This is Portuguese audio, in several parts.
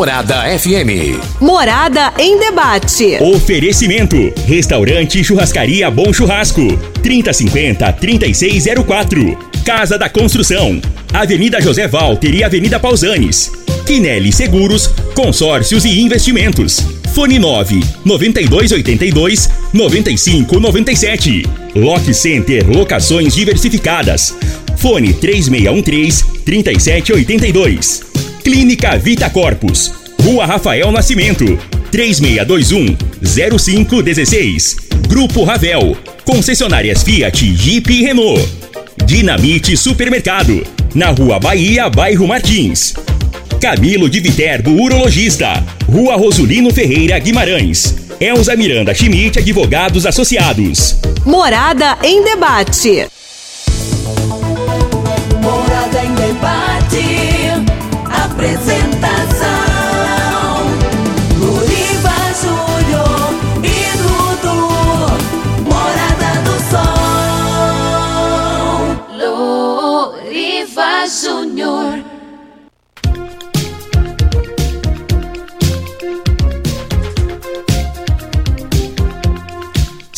Morada FM. Morada em debate. Oferecimento: Restaurante Churrascaria Bom Churrasco. 3050 3604. Casa da Construção. Avenida José Walter e Avenida Pausanes. Quinelli Seguros, Consórcios e Investimentos. Fone 9 9282 9597. Lock Center Locações Diversificadas. Fone 3613 3782. Clínica Vita Corpus. Rua Rafael Nascimento. 3621 0516. Grupo Ravel. Concessionárias Fiat, Jeep e Renault. Dinamite Supermercado. Na Rua Bahia, Bairro Martins. Camilo de Viterbo, urologista. Rua Rosulino Ferreira Guimarães. Elza Miranda Schmidt, advogados associados. Morada em debate. Morada em debate. Apresentação.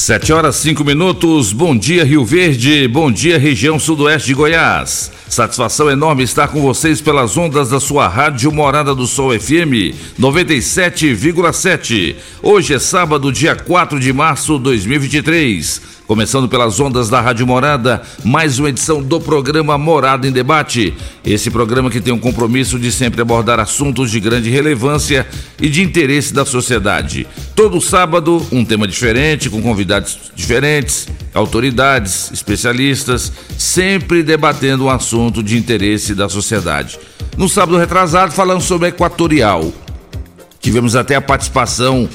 Sete horas cinco minutos. Bom dia Rio Verde. Bom dia região sudoeste de Goiás. Satisfação enorme estar com vocês pelas ondas da sua rádio Morada do Sol FM 97,7. Hoje é sábado, dia 4 de março de 2023. Começando pelas ondas da Rádio Morada, mais uma edição do programa Morada em Debate. Esse programa que tem um compromisso de sempre abordar assuntos de grande relevância e de interesse da sociedade. Todo sábado, um tema diferente, com convidados diferentes, autoridades, especialistas, sempre debatendo um assunto de interesse da sociedade. No sábado retrasado, falamos sobre a Equatorial. Tivemos até a participação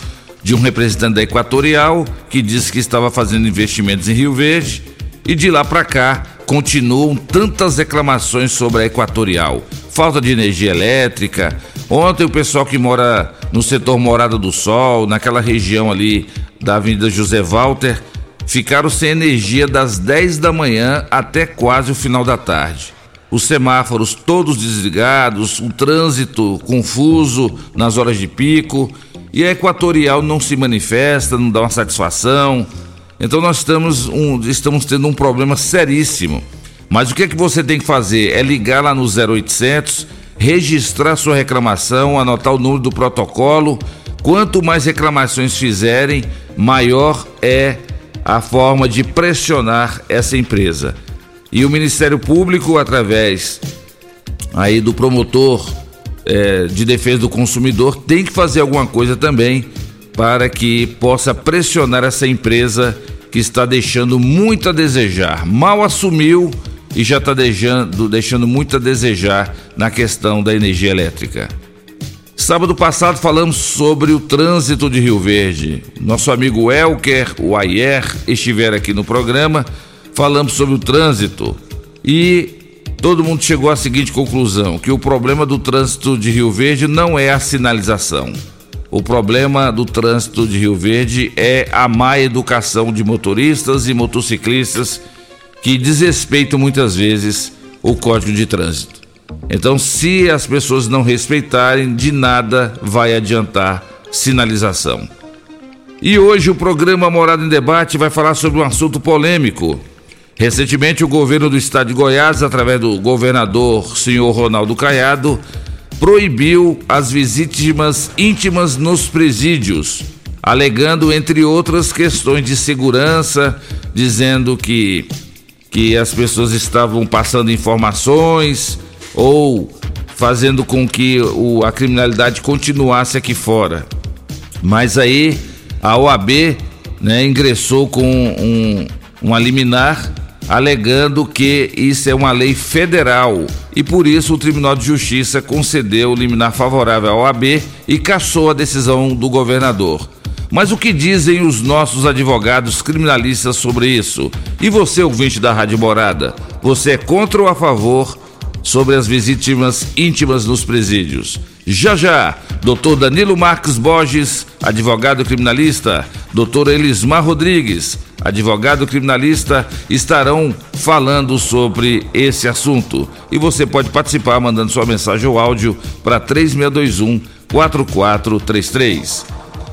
de um representante da Equatorial que disse que estava fazendo investimentos em Rio Verde e de lá para cá continuam tantas reclamações sobre a Equatorial. Falta de energia elétrica. Ontem o pessoal que mora no setor Morada do Sol, naquela região ali da Avenida José Walter, ficaram sem energia das 10 da manhã até quase o final da tarde. Os semáforos todos desligados, o trânsito confuso nas horas de pico e a Equatorial não se manifesta, não dá uma satisfação. Então nós estamos, um, estamos tendo um problema seríssimo. Mas o que é que você tem que fazer? É ligar lá no 0800, registrar sua reclamação, anotar o número do protocolo. Quanto mais reclamações fizerem, maior é a forma de pressionar essa empresa. E o Ministério Público, através aí do promotor é, de defesa do consumidor, tem que fazer alguma coisa também para que possa pressionar essa empresa que está deixando muito a desejar. Mal assumiu e já está deixando, deixando muito a desejar na questão da energia elétrica. Sábado passado falamos sobre o trânsito de Rio Verde. Nosso amigo Elker, o Ayer, estiver aqui no programa. Falamos sobre o trânsito e todo mundo chegou à seguinte conclusão: que o problema do trânsito de Rio Verde não é a sinalização. O problema do trânsito de Rio Verde é a má educação de motoristas e motociclistas que desrespeitam muitas vezes o código de trânsito. Então, se as pessoas não respeitarem, de nada vai adiantar sinalização. E hoje o programa Morada em Debate vai falar sobre um assunto polêmico. Recentemente, o governo do estado de Goiás, através do governador senhor Ronaldo Caiado, proibiu as visitas íntimas nos presídios, alegando, entre outras questões de segurança, dizendo que, que as pessoas estavam passando informações ou fazendo com que o, a criminalidade continuasse aqui fora. Mas aí a OAB né, ingressou com um, uma liminar alegando que isso é uma lei federal e por isso o Tribunal de Justiça concedeu liminar favorável à OAB e cassou a decisão do governador. Mas o que dizem os nossos advogados criminalistas sobre isso? E você, ouvinte da Rádio Morada, você é contra ou a favor sobre as vítimas íntimas nos presídios? Já já, doutor Danilo Marques Borges, advogado criminalista, doutor Elismar Rodrigues, advogado criminalista, estarão falando sobre esse assunto. E você pode participar mandando sua mensagem ou áudio para 3621 4433.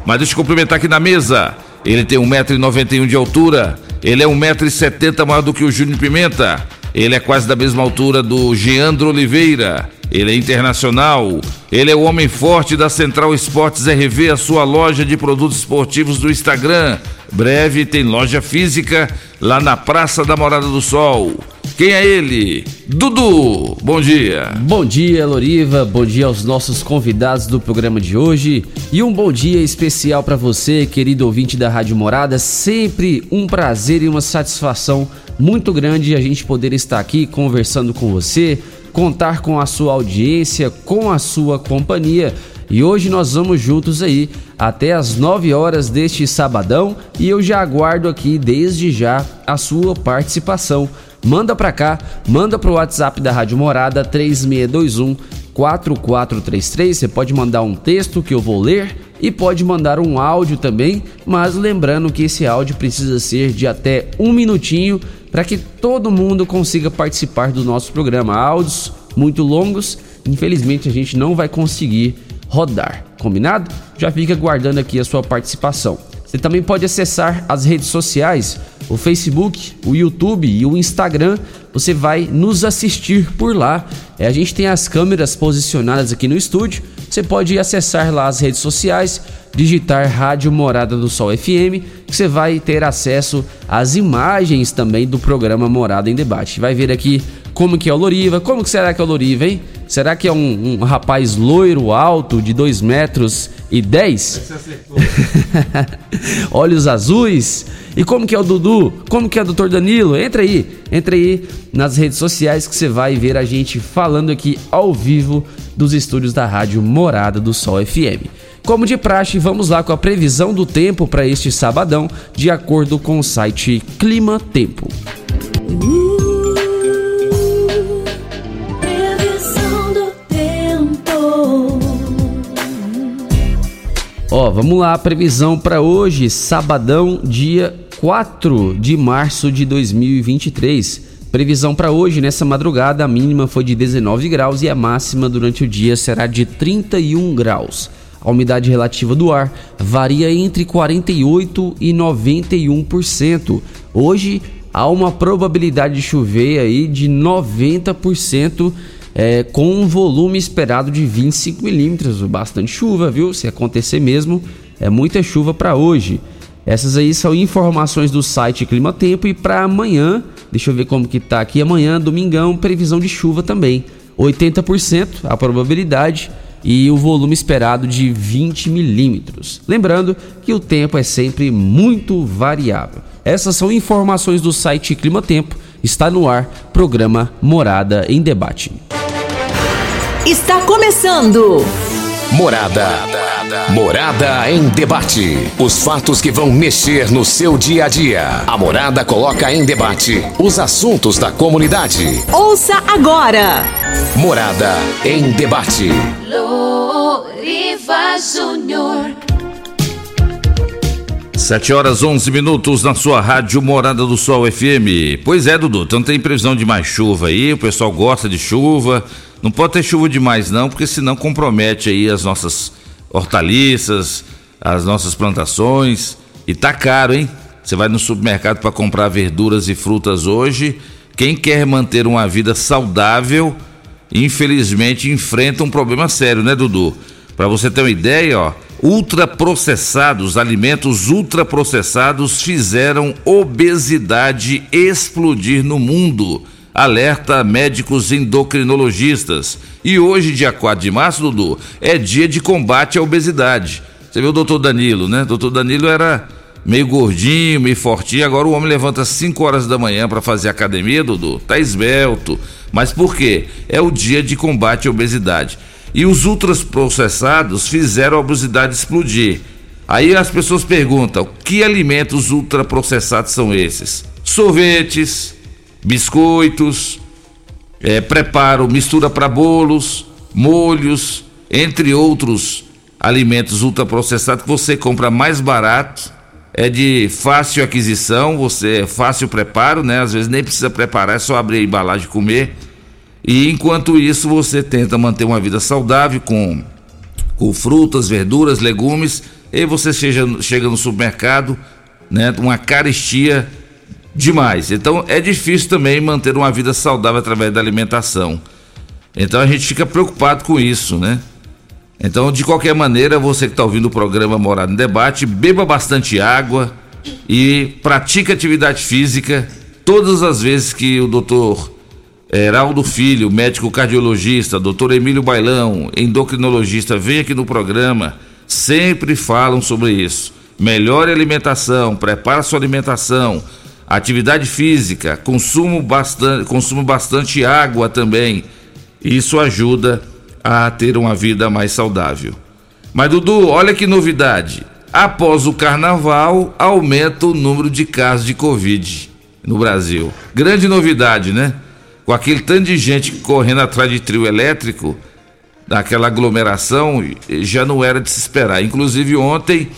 Mas deixa eu cumprimentar aqui na mesa. Ele tem 1,91m de altura. Ele é 1,70m maior do que o Júnior Pimenta. Ele é quase da mesma altura do Geandro Oliveira. Ele é internacional. Ele é o homem forte da Central Esportes RV, a sua loja de produtos esportivos do Instagram. Breve tem loja física lá na Praça da Morada do Sol. Quem é ele? Dudu, bom dia. Bom dia, Loriva. Bom dia aos nossos convidados do programa de hoje. E um bom dia especial para você, querido ouvinte da Rádio Morada. Sempre um prazer e uma satisfação muito grande a gente poder estar aqui conversando com você, contar com a sua audiência, com a sua companhia. E hoje nós vamos juntos aí até as 9 horas deste sabadão e eu já aguardo aqui desde já a sua participação manda para cá, manda pro WhatsApp da Rádio Morada 3621 4433. Você pode mandar um texto que eu vou ler e pode mandar um áudio também, mas lembrando que esse áudio precisa ser de até um minutinho para que todo mundo consiga participar do nosso programa. Áudios muito longos, infelizmente a gente não vai conseguir rodar. Combinado? Já fica guardando aqui a sua participação. Você também pode acessar as redes sociais, o Facebook, o YouTube e o Instagram. Você vai nos assistir por lá. É, a gente tem as câmeras posicionadas aqui no estúdio. Você pode acessar lá as redes sociais, digitar Rádio Morada do Sol FM, que você vai ter acesso às imagens também do programa Morada em Debate. Vai ver aqui como que é o Loriva, como que será que é o Loriva, hein? Será que é um, um rapaz loiro, alto, de 2 metros e 10? Olhos azuis? E como que é o Dudu? Como que é o Doutor Danilo? Entra aí, entra aí nas redes sociais que você vai ver a gente falando aqui ao vivo dos estúdios da Rádio Morada do Sol FM. Como de praxe, vamos lá com a previsão do tempo para este sabadão, de acordo com o site Clima Tempo. Ó, vamos lá, a previsão para hoje, sabadão, dia 4 de março de 2023. Previsão para hoje, nessa madrugada, a mínima foi de 19 graus e a máxima durante o dia será de 31 graus. A umidade relativa do ar varia entre 48 e 91%. Hoje há uma probabilidade de chover aí de 90% é, com um volume esperado de 25 milímetros, bastante chuva, viu? Se acontecer mesmo, é muita chuva para hoje. Essas aí são informações do site Clima Tempo e para amanhã, deixa eu ver como que tá aqui amanhã, domingão, previsão de chuva também. 80% a probabilidade e o volume esperado de 20 milímetros. Lembrando que o tempo é sempre muito variável. Essas são informações do site Clima Tempo. Está no ar, programa Morada em Debate. Está começando. Morada. Morada em debate. Os fatos que vão mexer no seu dia a dia. A Morada coloca em debate os assuntos da comunidade. Ouça agora. Morada em debate. Loriva Júnior. 7 horas 11 minutos na sua rádio Morada do Sol FM. Pois é, Dudu, então tem previsão de mais chuva aí, o pessoal gosta de chuva. Não pode ter chuva demais não, porque senão compromete aí as nossas hortaliças, as nossas plantações. E tá caro, hein? Você vai no supermercado para comprar verduras e frutas hoje. Quem quer manter uma vida saudável, infelizmente enfrenta um problema sério, né, Dudu? Para você ter uma ideia, ó, ultraprocessados, alimentos ultraprocessados fizeram obesidade explodir no mundo alerta médicos endocrinologistas. E hoje, dia 4 de março, Dudu, é dia de combate à obesidade. Você viu o doutor Danilo, né? Doutor Danilo era meio gordinho, meio fortinho. Agora o homem levanta às 5 horas da manhã para fazer academia, Dudu. Tá esbelto. Mas por quê? É o dia de combate à obesidade. E os ultraprocessados fizeram a obesidade explodir. Aí as pessoas perguntam: que alimentos ultraprocessados são esses? Sorvetes, biscoitos, é, preparo, mistura para bolos, molhos, entre outros alimentos ultraprocessados que você compra mais barato, é de fácil aquisição, você é fácil preparo, né? Às vezes nem precisa preparar, é só abrir a embalagem e comer. E enquanto isso, você tenta manter uma vida saudável com com frutas, verduras, legumes, e você chega, chega no supermercado, né, uma carestia demais. Então é difícil também manter uma vida saudável através da alimentação. Então a gente fica preocupado com isso, né? Então, de qualquer maneira, você que está ouvindo o programa Morada em Debate, beba bastante água e pratique atividade física todas as vezes que o doutor Heraldo Filho, médico cardiologista, doutor Emílio Bailão, endocrinologista, vem aqui no programa, sempre falam sobre isso. Melhore a alimentação, prepare sua alimentação, atividade física, consumo bastante, consumo bastante água também. Isso ajuda a ter uma vida mais saudável. Mas Dudu, olha que novidade. Após o carnaval, aumenta o número de casos de Covid no Brasil. Grande novidade, né? Com aquele tanto de gente correndo atrás de trio elétrico, daquela aglomeração, já não era de se esperar. Inclusive ontem,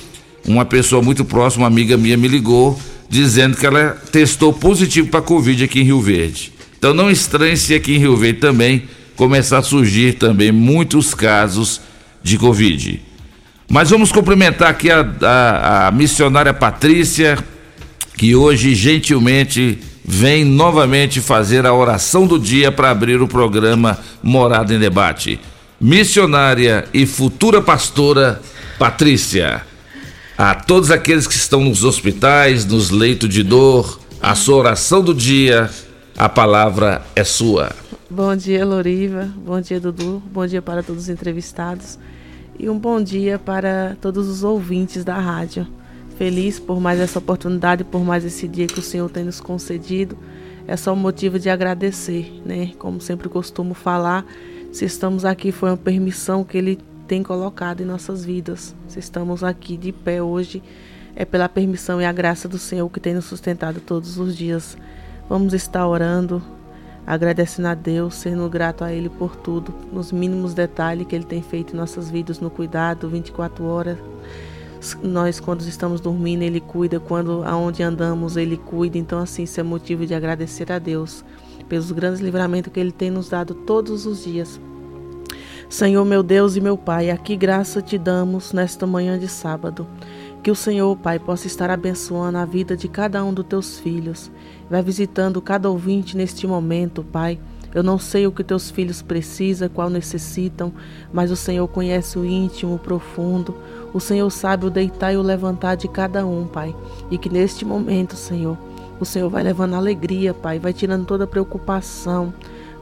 uma pessoa muito próxima, uma amiga minha, me ligou dizendo que ela testou positivo para Covid aqui em Rio Verde. Então não estranhe se aqui em Rio Verde também começar a surgir também muitos casos de Covid. Mas vamos cumprimentar aqui a, a, a missionária Patrícia, que hoje gentilmente vem novamente fazer a oração do dia para abrir o programa Morada em Debate. Missionária e futura pastora Patrícia. A todos aqueles que estão nos hospitais, nos leitos de dor, a sua oração do dia, a palavra é sua. Bom dia, Loriva. Bom dia, Dudu. Bom dia para todos os entrevistados. E um bom dia para todos os ouvintes da rádio. Feliz por mais essa oportunidade, por mais esse dia que o Senhor tem nos concedido. É só um motivo de agradecer, né? Como sempre costumo falar, se estamos aqui foi uma permissão que Ele tem colocado em nossas vidas. Se estamos aqui de pé hoje, é pela permissão e a graça do Senhor que tem nos sustentado todos os dias. Vamos estar orando, agradecendo a Deus, sendo grato a Ele por tudo, nos mínimos detalhes que Ele tem feito em nossas vidas, no cuidado, 24 horas. Nós, quando estamos dormindo, Ele cuida, quando aonde andamos, Ele cuida. Então, assim, isso é motivo de agradecer a Deus pelos grandes livramentos que Ele tem nos dado todos os dias. Senhor, meu Deus e meu Pai, aqui graça te damos nesta manhã de sábado. Que o Senhor, Pai, possa estar abençoando a vida de cada um dos teus filhos. Vai visitando cada ouvinte neste momento, Pai. Eu não sei o que teus filhos precisam, qual necessitam, mas o Senhor conhece o íntimo, o profundo. O Senhor sabe o deitar e o levantar de cada um, Pai. E que neste momento, Senhor, o Senhor vai levando alegria, Pai, vai tirando toda preocupação,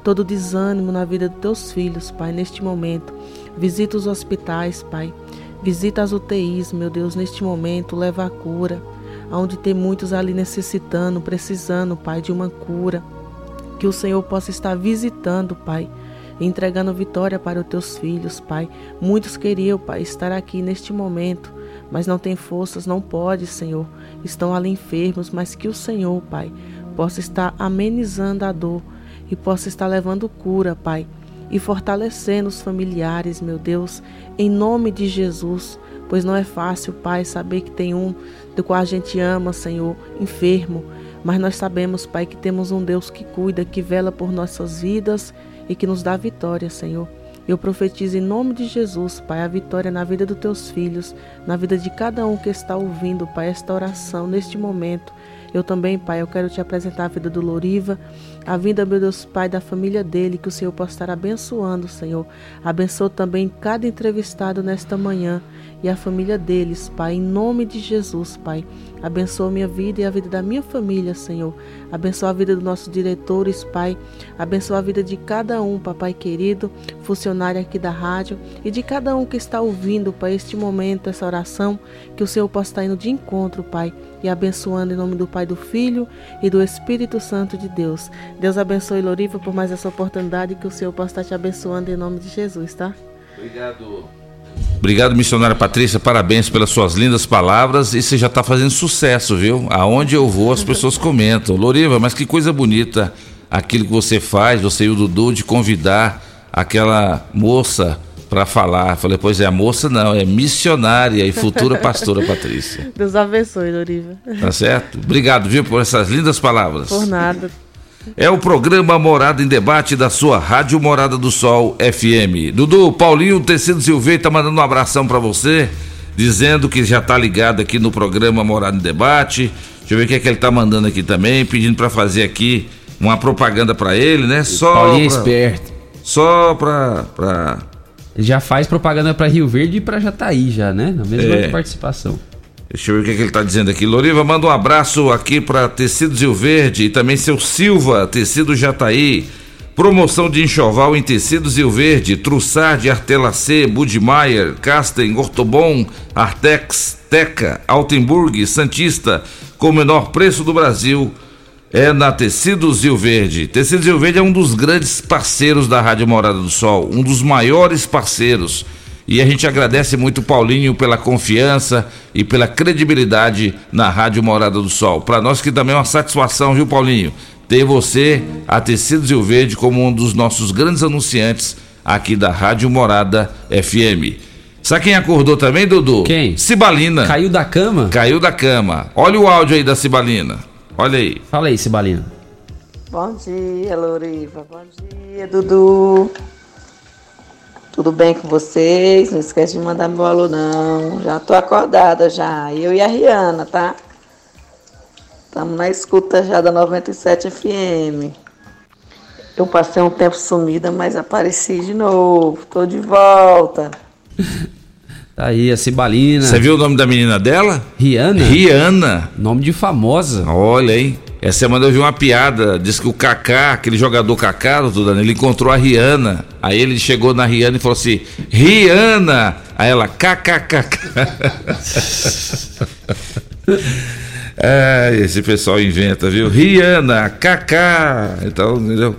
todo desânimo na vida dos teus filhos, Pai, neste momento. Visita os hospitais, Pai. Visita as UTIs, meu Deus, neste momento, leva a cura. Onde tem muitos ali necessitando, precisando, Pai, de uma cura. Que o Senhor possa estar visitando, Pai, entregando vitória para os teus filhos, Pai. Muitos queriam, Pai, estar aqui neste momento, mas não tem forças, não pode, Senhor. Estão ali enfermos, mas que o Senhor, Pai, possa estar amenizando a dor e possa estar levando cura, Pai e fortalecendo os familiares, meu Deus, em nome de Jesus. Pois não é fácil, Pai, saber que tem um do qual a gente ama, Senhor, enfermo. Mas nós sabemos, Pai, que temos um Deus que cuida, que vela por nossas vidas e que nos dá vitória, Senhor. Eu profetizo em nome de Jesus, Pai, a vitória na vida dos teus filhos, na vida de cada um que está ouvindo, Pai, esta oração neste momento. Eu também, Pai, eu quero te apresentar a vida do Loriva, a vida, meu Deus, Pai, da família dele, que o Senhor possa estar abençoando, Senhor. Abençoa também cada entrevistado nesta manhã e a família deles, Pai, em nome de Jesus, Pai. Abençoa minha vida e a vida da minha família, Senhor. Abençoa a vida dos nossos diretores, Pai. Abençoa a vida de cada um, Papai querido, funcionário aqui da rádio e de cada um que está ouvindo, Pai, este momento, essa oração, que o Senhor possa estar indo de encontro, Pai, e abençoando em nome do Pai, do Filho e do Espírito Santo de Deus. Deus abençoe Loriva por mais essa oportunidade que o Senhor possa estar te abençoando em nome de Jesus, tá? Obrigado. Obrigado, missionária Patrícia. Parabéns pelas suas lindas palavras. E você já está fazendo sucesso, viu? Aonde eu vou, as pessoas comentam. Loriva, mas que coisa bonita aquilo que você faz, você e o Dudu, de convidar aquela moça para falar. Falei, pois é, a moça não, é missionária e futura pastora Patrícia. Deus abençoe, Loriva. Tá certo? Obrigado, viu, por essas lindas palavras. Por nada. É o programa Morada em Debate da sua Rádio Morada do Sol FM. Dudu, Paulinho Tecido Silveira tá mandando um abração para você, dizendo que já tá ligado aqui no programa Morada em Debate. Deixa eu ver o que é que ele tá mandando aqui também, pedindo para fazer aqui uma propaganda para ele, né? Só Paulinho é pra, esperto. só Ele já faz propaganda pra Rio Verde e pra Jataí já, né? Na mesma É. participação. Deixa eu ver o que, é que ele está dizendo aqui. Loriva, manda um abraço aqui para Tecidos Rio Verde e também seu Silva, Tecido Jataí. Promoção de enxoval em Tecidos Rio Verde, Trussard, Artelacê, Budmeier, Casten, Ortobon, Artex, Teca, Altenburg, Santista, com o menor preço do Brasil. É na Tecidos Rio Verde. Tecidos Rio Verde é um dos grandes parceiros da Rádio Morada do Sol, um dos maiores parceiros. E a gente agradece muito Paulinho pela confiança e pela credibilidade na Rádio Morada do Sol. Para nós que também é uma satisfação, viu, Paulinho? Ter você, a Tecidos Rio Verde, como um dos nossos grandes anunciantes aqui da Rádio Morada FM. Sabe quem acordou também, Dudu? Quem? Cibalina. Caiu da cama? Caiu da cama. Olha o áudio aí da Cibalina. Olha aí. Fala aí, Cibalina. Bom dia, Loriva. Bom dia, Dudu. Tudo bem com vocês? Não esquece de mandar meu alô, não. Já tô acordada já. Eu e a Rihanna, tá? Estamos na escuta já da 97 FM. Eu passei um tempo sumida, mas apareci de novo. Tô de volta. Tá aí, a Cibalina. Você viu o nome da menina dela? Rihanna? Rihanna. Nome de famosa. Olha, hein? Essa semana eu vi uma piada, diz que o Kaká, aquele jogador Kaká, doutor Dani, ele encontrou a Rihanna. Aí ele chegou na Rihanna e falou assim: Rihanna! Aí ela, kkkk. é, esse pessoal inventa, viu? Rihanna, Kaká. Então, entendeu?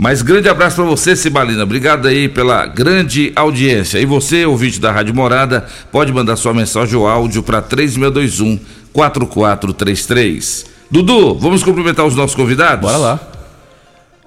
Mas grande abraço para você, Cibalina. Obrigado aí pela grande audiência. E você, ouvinte da Rádio Morada, pode mandar sua mensagem ou áudio para 3621 4433. Dudu, vamos cumprimentar os nossos convidados? Bora lá.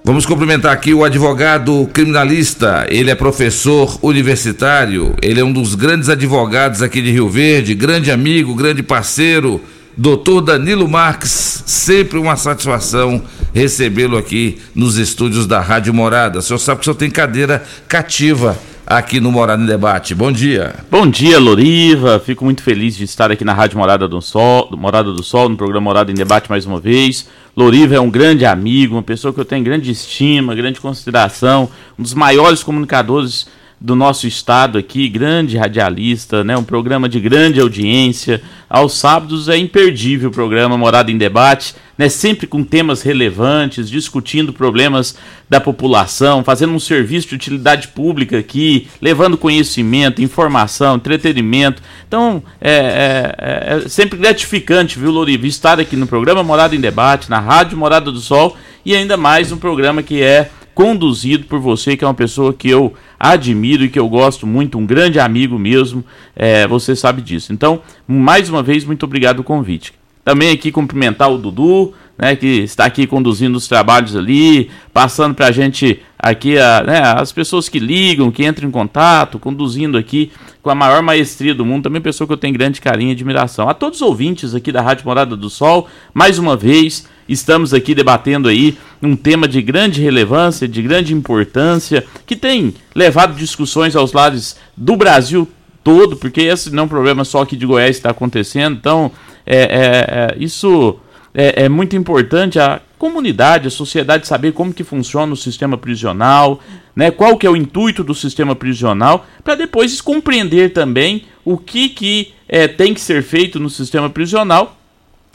Vamos cumprimentar aqui o advogado criminalista. Ele é professor universitário. Ele é um dos grandes advogados aqui de Rio Verde, grande amigo, grande parceiro. Doutor Danilo Marques, sempre uma satisfação recebê-lo aqui nos estúdios da Rádio Morada. O senhor sabe que o senhor tem cadeira cativa aqui no Morada em Debate. Bom dia. Bom dia, Loriva. Fico muito feliz de estar aqui na Rádio Morada do Sol, Morada do Sol, no programa Morada em Debate mais uma vez. Loriva é um grande amigo, uma pessoa que eu tenho grande estima, grande consideração, um dos maiores comunicadores do nosso estado aqui, grande radialista, né? Um programa de grande audiência. Aos sábados é imperdível o programa Morada em Debate, né? Sempre com temas relevantes, discutindo problemas da população, fazendo um serviço de utilidade pública aqui, levando conhecimento, informação, entretenimento. Então, é, é- é sempre gratificante, viu, Loriva, estar aqui no programa Morada em Debate, na Rádio Morada do Sol, e ainda mais um programa que é conduzido por você, que é uma pessoa que eu admiro e que eu gosto muito, um grande amigo mesmo, é, você sabe disso. Então, mais uma vez, muito obrigado pelo convite. Também aqui cumprimentar o Dudu, né, que está aqui conduzindo os trabalhos ali, passando para a gente aqui a, né, as pessoas que ligam, que entram em contato, conduzindo aqui com a maior maestria do mundo, também pessoa que eu tenho grande carinho e admiração. A todos os ouvintes aqui da Rádio Morada do Sol, mais uma vez, estamos aqui debatendo aí um tema de grande relevância, de grande importância, que tem levado discussões aos lados do Brasil todo, porque esse não é um problema só aqui de Goiás está acontecendo, então é, é- é- isso é, é muito importante a comunidade, a sociedade saber como que funciona o sistema prisional, né, qual que é o intuito do sistema prisional, para depois compreender também o que, que é, tem que ser feito no sistema prisional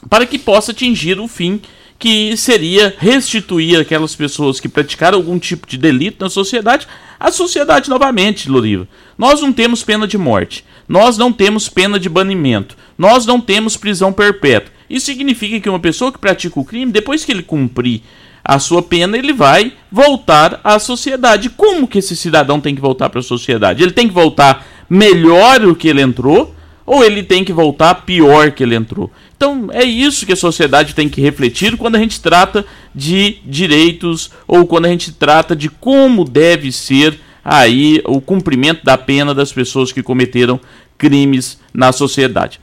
para que possa atingir o fim que seria restituir aquelas pessoas que praticaram algum tipo de delito na sociedade à sociedade novamente, Loriva. Nós não temos pena de morte, nós não temos pena de banimento, nós não temos prisão perpétua. Isso significa que uma pessoa que pratica o crime, depois que ele cumprir a sua pena, ele vai voltar à sociedade. Como que esse cidadão tem que voltar para a sociedade? Ele tem que voltar melhor do que ele entrou ou ele tem que voltar pior que ele entrou? Então é isso que a sociedade tem que refletir quando a gente trata de direitos ou quando a gente trata de como deve ser aí o cumprimento da pena das pessoas que cometeram crimes na sociedade.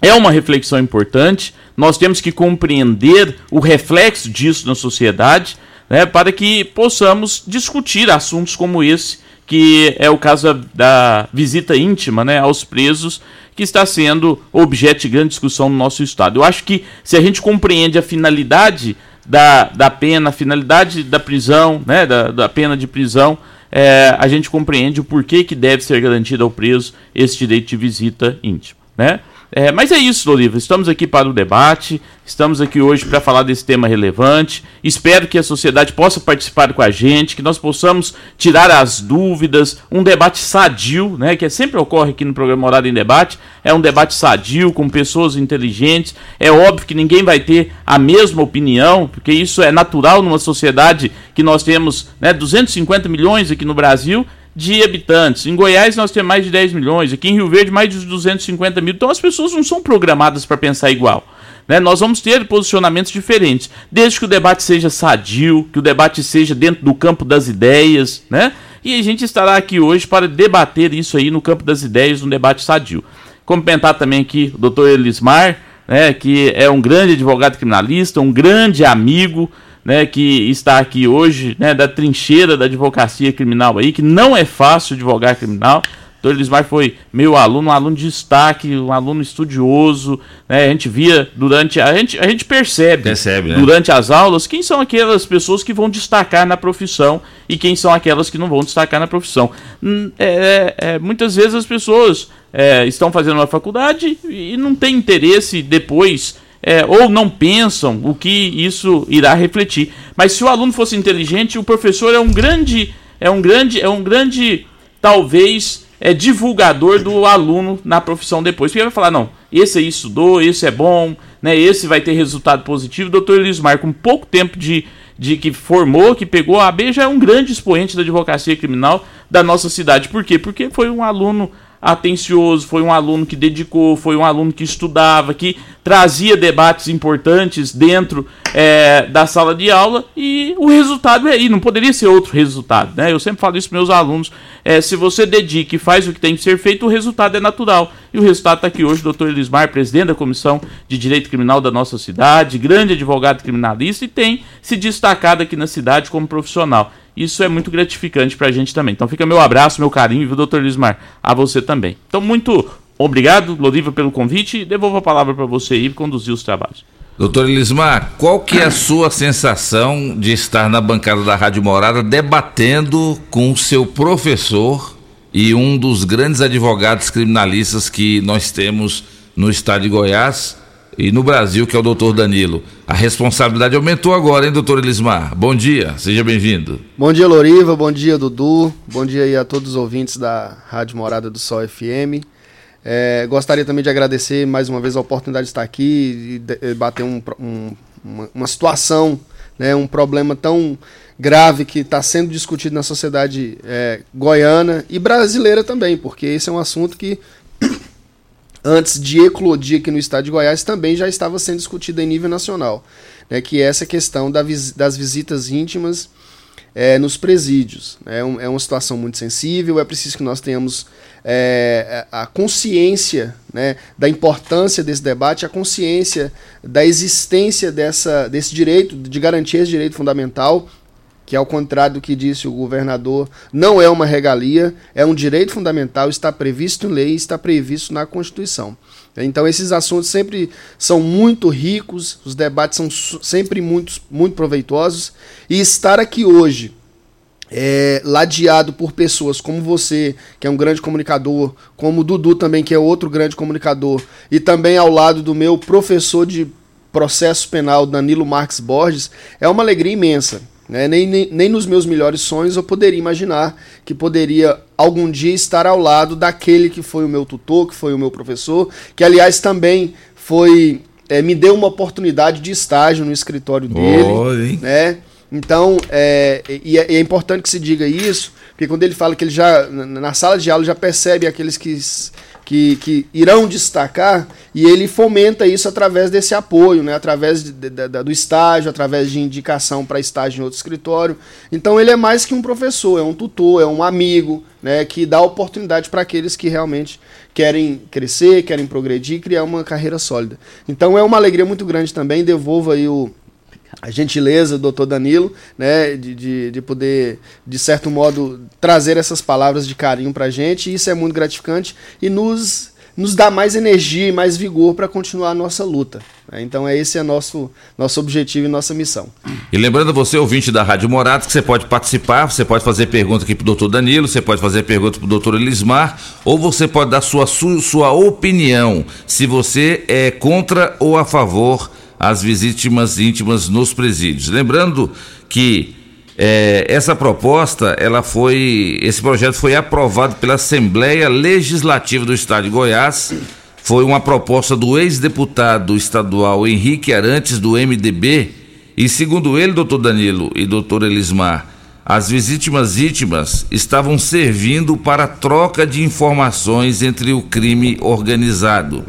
é uma reflexão importante. Nós temos que compreender o reflexo disso na sociedade, né, para que possamos discutir assuntos como esse, que é o caso da, da visita íntima né, aos presos, que está sendo objeto de grande discussão no nosso Estado. Eu acho que se a gente compreende a finalidade da, da pena, a finalidade da prisão, né, da, da pena de prisão, é, a gente compreende o porquê que deve ser garantido ao preso esse direito de visita íntima. Né? É, mas é isso, Oliva. Estamos aqui para o debate, estamos aqui hoje para falar desse tema relevante. Espero que a sociedade possa participar com a gente, que nós possamos tirar as dúvidas, um debate sadio, né, que sempre ocorre aqui no programa Horário em Debate. É um debate sadio, com pessoas inteligentes. É óbvio que ninguém vai ter a mesma opinião, porque isso é natural numa sociedade que nós temos né, 250 milhões aqui no Brasil de habitantes. Em Goiás nós temos mais de 10 milhões, aqui em Rio Verde mais de 250 mil. Então as pessoas não são programadas para pensar igual. Né? Nós vamos ter posicionamentos diferentes, desde que o debate seja sadio, que o debate seja dentro do campo das ideias, né? E a gente estará aqui hoje para debater isso aí no campo das ideias, um debate sadio. Cumprimentar também aqui o doutor Elismar, né, que é um grande advogado criminalista, um grande amigo, né, que está aqui hoje, né, da trincheira da advocacia criminal aí, que não é fácil advogar criminal. Doutor Elismar foi meu aluno, um aluno de destaque, um aluno estudioso. Né, a gente via durante. A gente, a gente percebe, Percebe, né? durante as aulas quem são aquelas pessoas que vão destacar na profissão e quem são aquelas que não vão destacar na profissão. Hum, é, é, muitas vezes as pessoas é, estão fazendo uma faculdade e não têm interesse depois é, ou não pensam o que isso irá refletir. Mas se o aluno fosse inteligente, o professor é um grande, é um grande, é um grande, talvez, é divulgador do aluno na profissão depois. Porque ele vai falar, não, esse aí estudou, esse é bom, né, esse vai ter resultado positivo. O doutor Elismar, com pouco tempo de, de que formou, que pegou a AB, já é um grande expoente da advocacia criminal da nossa cidade. Por quê? Porque foi um aluno atencioso, foi um aluno que dedicou, foi um aluno que estudava, que trazia debates importantes dentro é, da sala de aula e o resultado é aí, não poderia ser outro resultado. Né? Eu sempre falo isso para meus alunos: é, se você dedica e faz o que tem que ser feito, o resultado é natural. E o resultado está aqui hoje, doutor Elismar, presidente da Comissão de Direito Criminal da nossa cidade, grande advogado criminalista e tem se destacado aqui na cidade como profissional. Isso é muito gratificante para a gente também. Então fica meu abraço, meu carinho, viu, doutor Elismar? A você também. Então, muito obrigado, Loriva, pelo convite devolvo a palavra para você aí conduzir os trabalhos. Doutor Elismar, qual que é a sua sensação de estar na bancada da Rádio Morada debatendo com o seu professor e um dos grandes advogados criminalistas que nós temos no estado de Goiás e no Brasil, que é o doutor Danilo? A responsabilidade aumentou agora, hein, doutor Elismar? Bom dia, seja bem-vindo. Bom dia, Loriva. Bom dia, Dudu. Bom dia aí a todos os ouvintes da Rádio Morada do Sol FM. É, gostaria também de agradecer mais uma vez a oportunidade de estar aqui e debater um, um, uma, uma, situação, né, um problema tão grave que está sendo discutido na sociedade é, goiana e brasileira também, porque esse é um assunto que antes de eclodir aqui no estado de Goiás também já estava sendo discutido em nível nacional, né, que é essa questão da, das visitas íntimas é, nos presídios. É, um, é, uma situação muito sensível, é preciso que nós tenhamos é, a consciência né, da importância desse debate, a consciência da existência dessa, desse direito, de garantir esse direito fundamental, que ao contrário do que disse o governador, não é uma regalia, é um direito fundamental, está previsto em lei, está previsto na Constituição. Então esses assuntos sempre são muito ricos, os debates são sempre muito, muito proveitosos e estar aqui hoje é, ladeado por pessoas como você, que é um grande comunicador, como o Dudu também, que é outro grande comunicador, e também ao lado do meu professor de processo penal, Danilo Marques Borges, é uma alegria imensa. Né? Nem, nem, nem nos meus melhores sonhos eu poderia imaginar que poderia algum dia estar ao lado daquele que foi o meu tutor, que foi o meu professor, que aliás também foi é, me deu uma oportunidade de estágio no escritório dele, oh, né? Então, é, e é, é, importante que se diga isso, porque quando ele fala que ele já, na sala de aula, já percebe aqueles que que, que irão destacar e ele fomenta isso através desse apoio, né? através de, de, de, do estágio, através de indicação para estágio em outro escritório. Então ele é mais que um professor, é um tutor, é um amigo, né? que dá oportunidade para aqueles que realmente querem crescer, querem progredir, criar uma carreira sólida. Então é uma alegria muito grande também. Devolvo aí o, a gentileza do doutor Danilo, né, de, de, de, poder, de certo modo, trazer essas palavras de carinho para a gente. E isso é muito gratificante e nos, nos dá mais energia e mais vigor para continuar a nossa luta. Né? Então, é esse é nosso nosso objetivo e nossa missão. E lembrando você, ouvinte da Rádio Morado, que você pode participar, você pode fazer pergunta aqui para o doutor Danilo, você pode fazer pergunta para o doutor Elismar, ou você pode dar sua, sua opinião, se você é contra ou a favor as vítimas íntimas nos presídios. Lembrando que é, essa proposta, ela foi, esse projeto foi aprovado pela Assembleia Legislativa do Estado de Goiás. Foi uma proposta do ex-deputado estadual Henrique Arantes do MDB e segundo ele, doutor Danilo e doutor Elismar, as vítimas íntimas estavam servindo para troca de informações entre o crime organizado.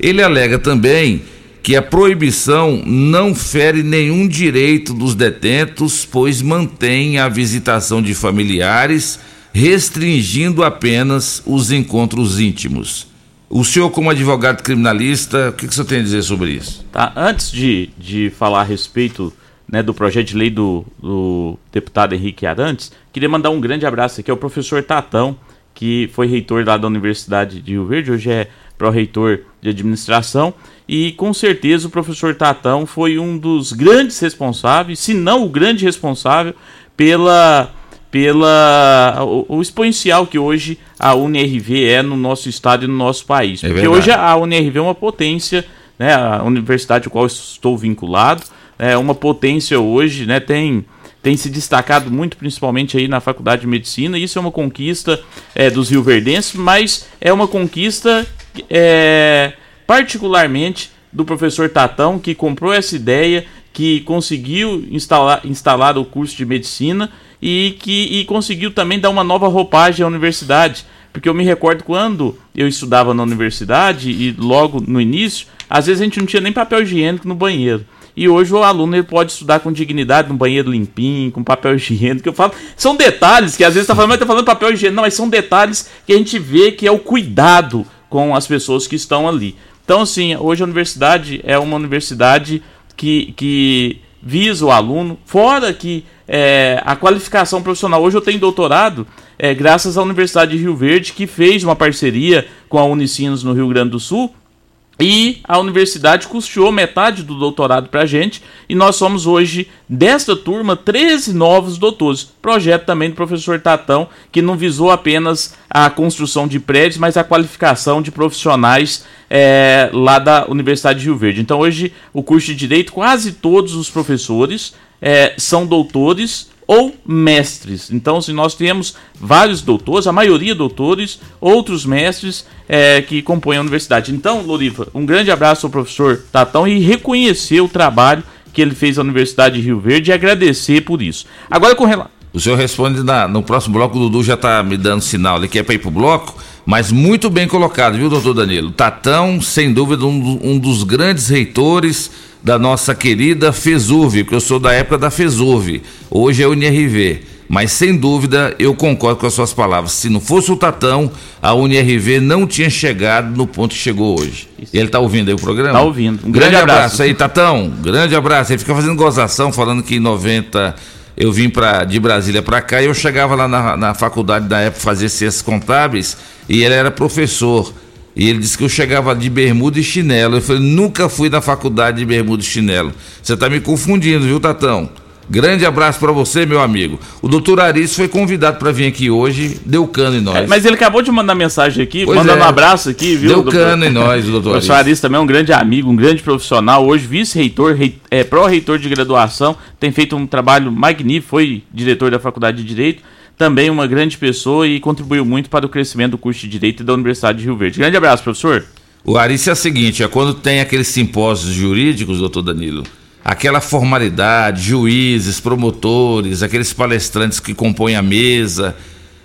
Ele alega também que a proibição não fere nenhum direito dos detentos, pois mantém a visitação de familiares, restringindo apenas os encontros íntimos. O senhor, como advogado criminalista, o que, que o senhor tem a dizer sobre isso? Tá, antes de, de falar a respeito né, do projeto de lei do, do deputado Henrique Arantes, queria mandar um grande abraço aqui ao professor Tatão, que foi reitor lá da Universidade de Rio Verde, hoje é pró-reitor de administração, e com certeza o professor Tatão foi um dos grandes responsáveis, se não o grande responsável, pela pela o, o, exponencial que hoje a UNRV é no nosso estado e no nosso país. É Porque hoje a UNRV é uma potência, né, a universidade a qual estou vinculado, é uma potência hoje, né, tem tem se destacado muito, principalmente aí na Faculdade de Medicina. Isso é uma conquista é, dos rioverdenses, mas é uma conquista é, particularmente do professor Tatão, que comprou essa ideia, que conseguiu instalar, instalar o curso de medicina e que e conseguiu também dar uma nova roupagem à universidade. Porque eu me recordo quando eu estudava na universidade e logo no início, às vezes a gente não tinha nem papel higiênico no banheiro. E hoje o aluno ele pode estudar com dignidade, no banheiro limpinho, com papel higiênico. Eu falo, são detalhes que às vezes está falando, mas tá falando papel higiênico. Não, mas são detalhes que a gente vê que é o cuidado com as pessoas que estão ali. Então, assim, hoje a universidade é uma universidade que, que visa o aluno, fora que é, a qualificação profissional. Hoje eu tenho doutorado é, graças à Universidade de Rio Verde, que fez uma parceria com a Unicinos no Rio Grande do Sul e a universidade custeou metade do doutorado para a gente. E nós somos hoje, desta turma, 13 novos doutores. Projeto também do professor Tatão, que não visou apenas a construção de prédios, mas a qualificação de profissionais é, lá da Universidade de Rio Verde. Então, hoje, o curso de Direito, quase todos os professores é, são doutores ou mestres. Então, se nós temos vários doutores, a maioria doutores, outros mestres é, que compõem a universidade. Então, Loriva, um grande abraço ao professor Tatão e reconhecer o trabalho que ele fez na Universidade de Rio Verde e agradecer por isso. Agora, com relação. O senhor responde na, no próximo bloco, o Dudu já está me dando sinal, ele quer para ir para o bloco, mas muito bem colocado, viu, doutor Danilo? Tatão, sem dúvida, um, um dos grandes reitores da nossa querida FESUV, porque eu sou da época da FESUV, hoje é o UNRV. Mas sem dúvida eu concordo com as suas palavras. Se não fosse o Tatão, a UNRV não tinha chegado no ponto que chegou hoje. Isso. Ele está ouvindo aí o programa? Está ouvindo. Um grande, grande abraço. abraço aí, Tatão. Grande abraço. Ele fica fazendo gozação, falando que em 90 eu vim pra, de Brasília para cá e eu chegava lá na, na faculdade da época fazer ciências contábeis e ele era professor. E ele disse que eu chegava de bermuda e chinelo. Eu falei, nunca fui na faculdade de bermuda e chinelo. Você está me confundindo, viu, Tatão? Grande abraço para você, meu amigo. O doutor Aris foi convidado para vir aqui hoje, deu cano em nós. É, mas ele acabou de mandar mensagem aqui, pois mandando é. um abraço aqui, viu? Deu doutor? cano em nós, o doutor Aris. O doutor Aris também é um grande amigo, um grande profissional, hoje vice-reitor, rei, é, pró-reitor de graduação, tem feito um trabalho magnífico, foi diretor da Faculdade de Direito também uma grande pessoa e contribuiu muito para o crescimento do curso de Direito da Universidade de Rio Verde. Grande abraço, professor. O Arice é o seguinte, é quando tem aqueles simpósios jurídicos, doutor Danilo, aquela formalidade, juízes, promotores, aqueles palestrantes que compõem a mesa,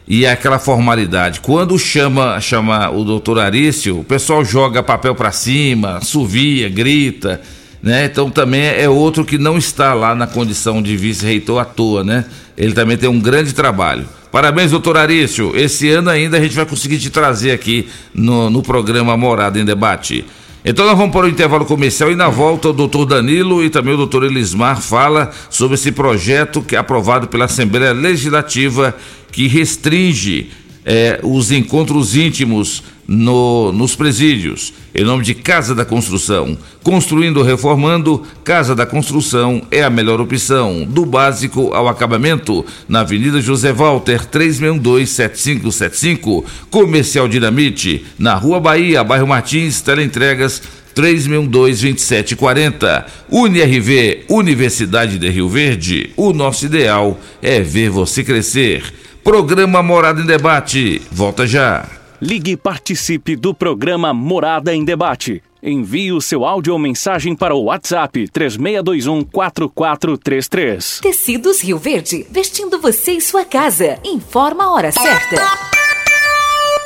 e aquela formalidade. Quando chama, chama o doutor Arício, o pessoal joga papel para cima, suvia, grita, né? Então também é outro que não está lá na condição de vice-reitor à toa, né? Ele também tem um grande trabalho. Parabéns, doutor Arício. Esse ano ainda a gente vai conseguir te trazer aqui no, no programa Morada em Debate. Então nós vamos para o intervalo comercial e na volta o doutor Danilo e também o doutor Elismar fala sobre esse projeto que é aprovado pela Assembleia Legislativa que restringe é, os encontros íntimos no, nos presídios, em nome de Casa da Construção. Construindo ou reformando, Casa da Construção é a melhor opção, do básico ao acabamento, na Avenida José Walter, 362-7575, Comercial Dinamite, na Rua Bahia, bairro Martins, teleentregas 362-2740. UniRV, Universidade de Rio Verde, o nosso ideal é ver você crescer. Programa Morada em Debate, volta já. Ligue e participe do programa Morada em Debate. Envie o seu áudio ou mensagem para o WhatsApp 3621 4433. Tecidos Rio Verde, vestindo você e sua casa. Informa a hora certa.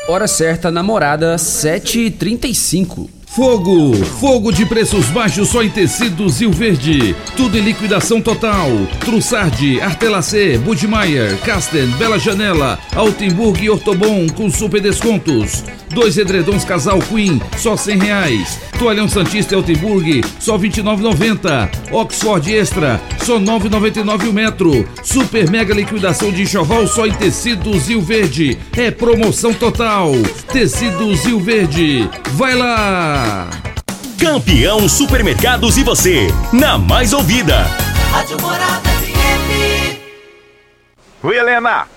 Hora certa, namorada, 7h35. Fogo! Fogo de preços baixos só em tecidos Rio Verde. Tudo em liquidação total. Trussardi, Artelacê, Budmeier, Casten, Bela Janela, Altenburg e Ortobon com super descontos. Dois edredons casal Queen, só cem reais. Toalhão Santista e Altenburg, só 29,90. Oxford Extra, só 9,99 o metro. Super mega liquidação de enxoval só em tecidos Rio Verde. É promoção total. Tecidos Rio Verde. Vai lá! Campeão Supermercados e você, na mais ouvida. Rádio Morada FM. Oi, Helena!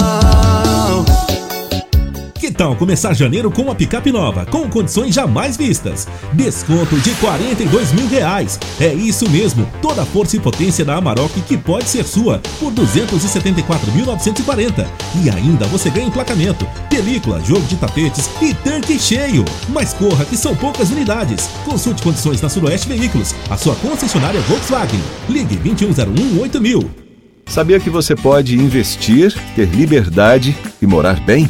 Tal começar janeiro com uma picape nova, com condições jamais vistas? Desconto de 42 mil reais. É isso mesmo, toda a força e potência da Amarok que pode ser sua por 274.940. E ainda você ganha emplacamento, película, jogo de tapetes e tanque cheio. Mas corra que são poucas unidades. Consulte condições na Suroeste Veículos, a sua concessionária Volkswagen. Ligue 2101 8000. Sabia que você pode investir, ter liberdade e morar bem?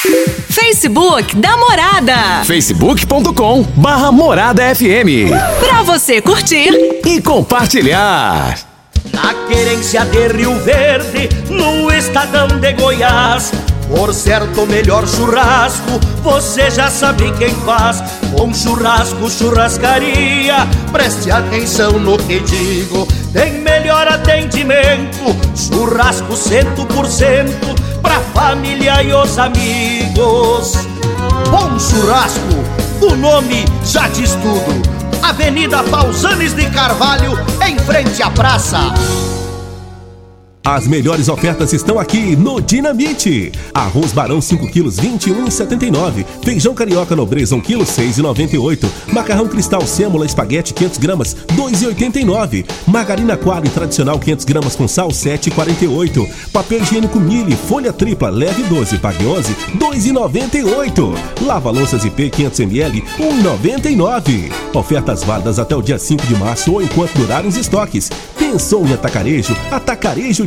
Facebook da Morada. facebook.com barra Morada FM. Pra você curtir e compartilhar. Na querência de Rio Verde, no estadão de Goiás. Por certo, melhor churrasco, você já sabe quem faz. Bom churrasco, churrascaria, preste atenção no que digo. Tem melhor atendimento, churrasco cento por cento, pra família e os amigos. Bom churrasco, o nome já diz tudo. Avenida Pausanes de Carvalho, em frente à praça. As melhores ofertas estão aqui no Dinamite. Arroz Barão 5 quilos 21,79. Feijão carioca nobreza 1 quilo 6,98. Macarrão cristal sêmula espaguete 500 gramas 2,89. Margarina quadro tradicional 500 gramas com sal 7,48. Papel higiênico Mille folha tripla leve 12 pague 11 2,98. Lava louças IP 500 ml 1,99. Ofertas válidas até o dia 5 de março ou enquanto durarem os estoques. Pensou em atacarejo? Atacarejo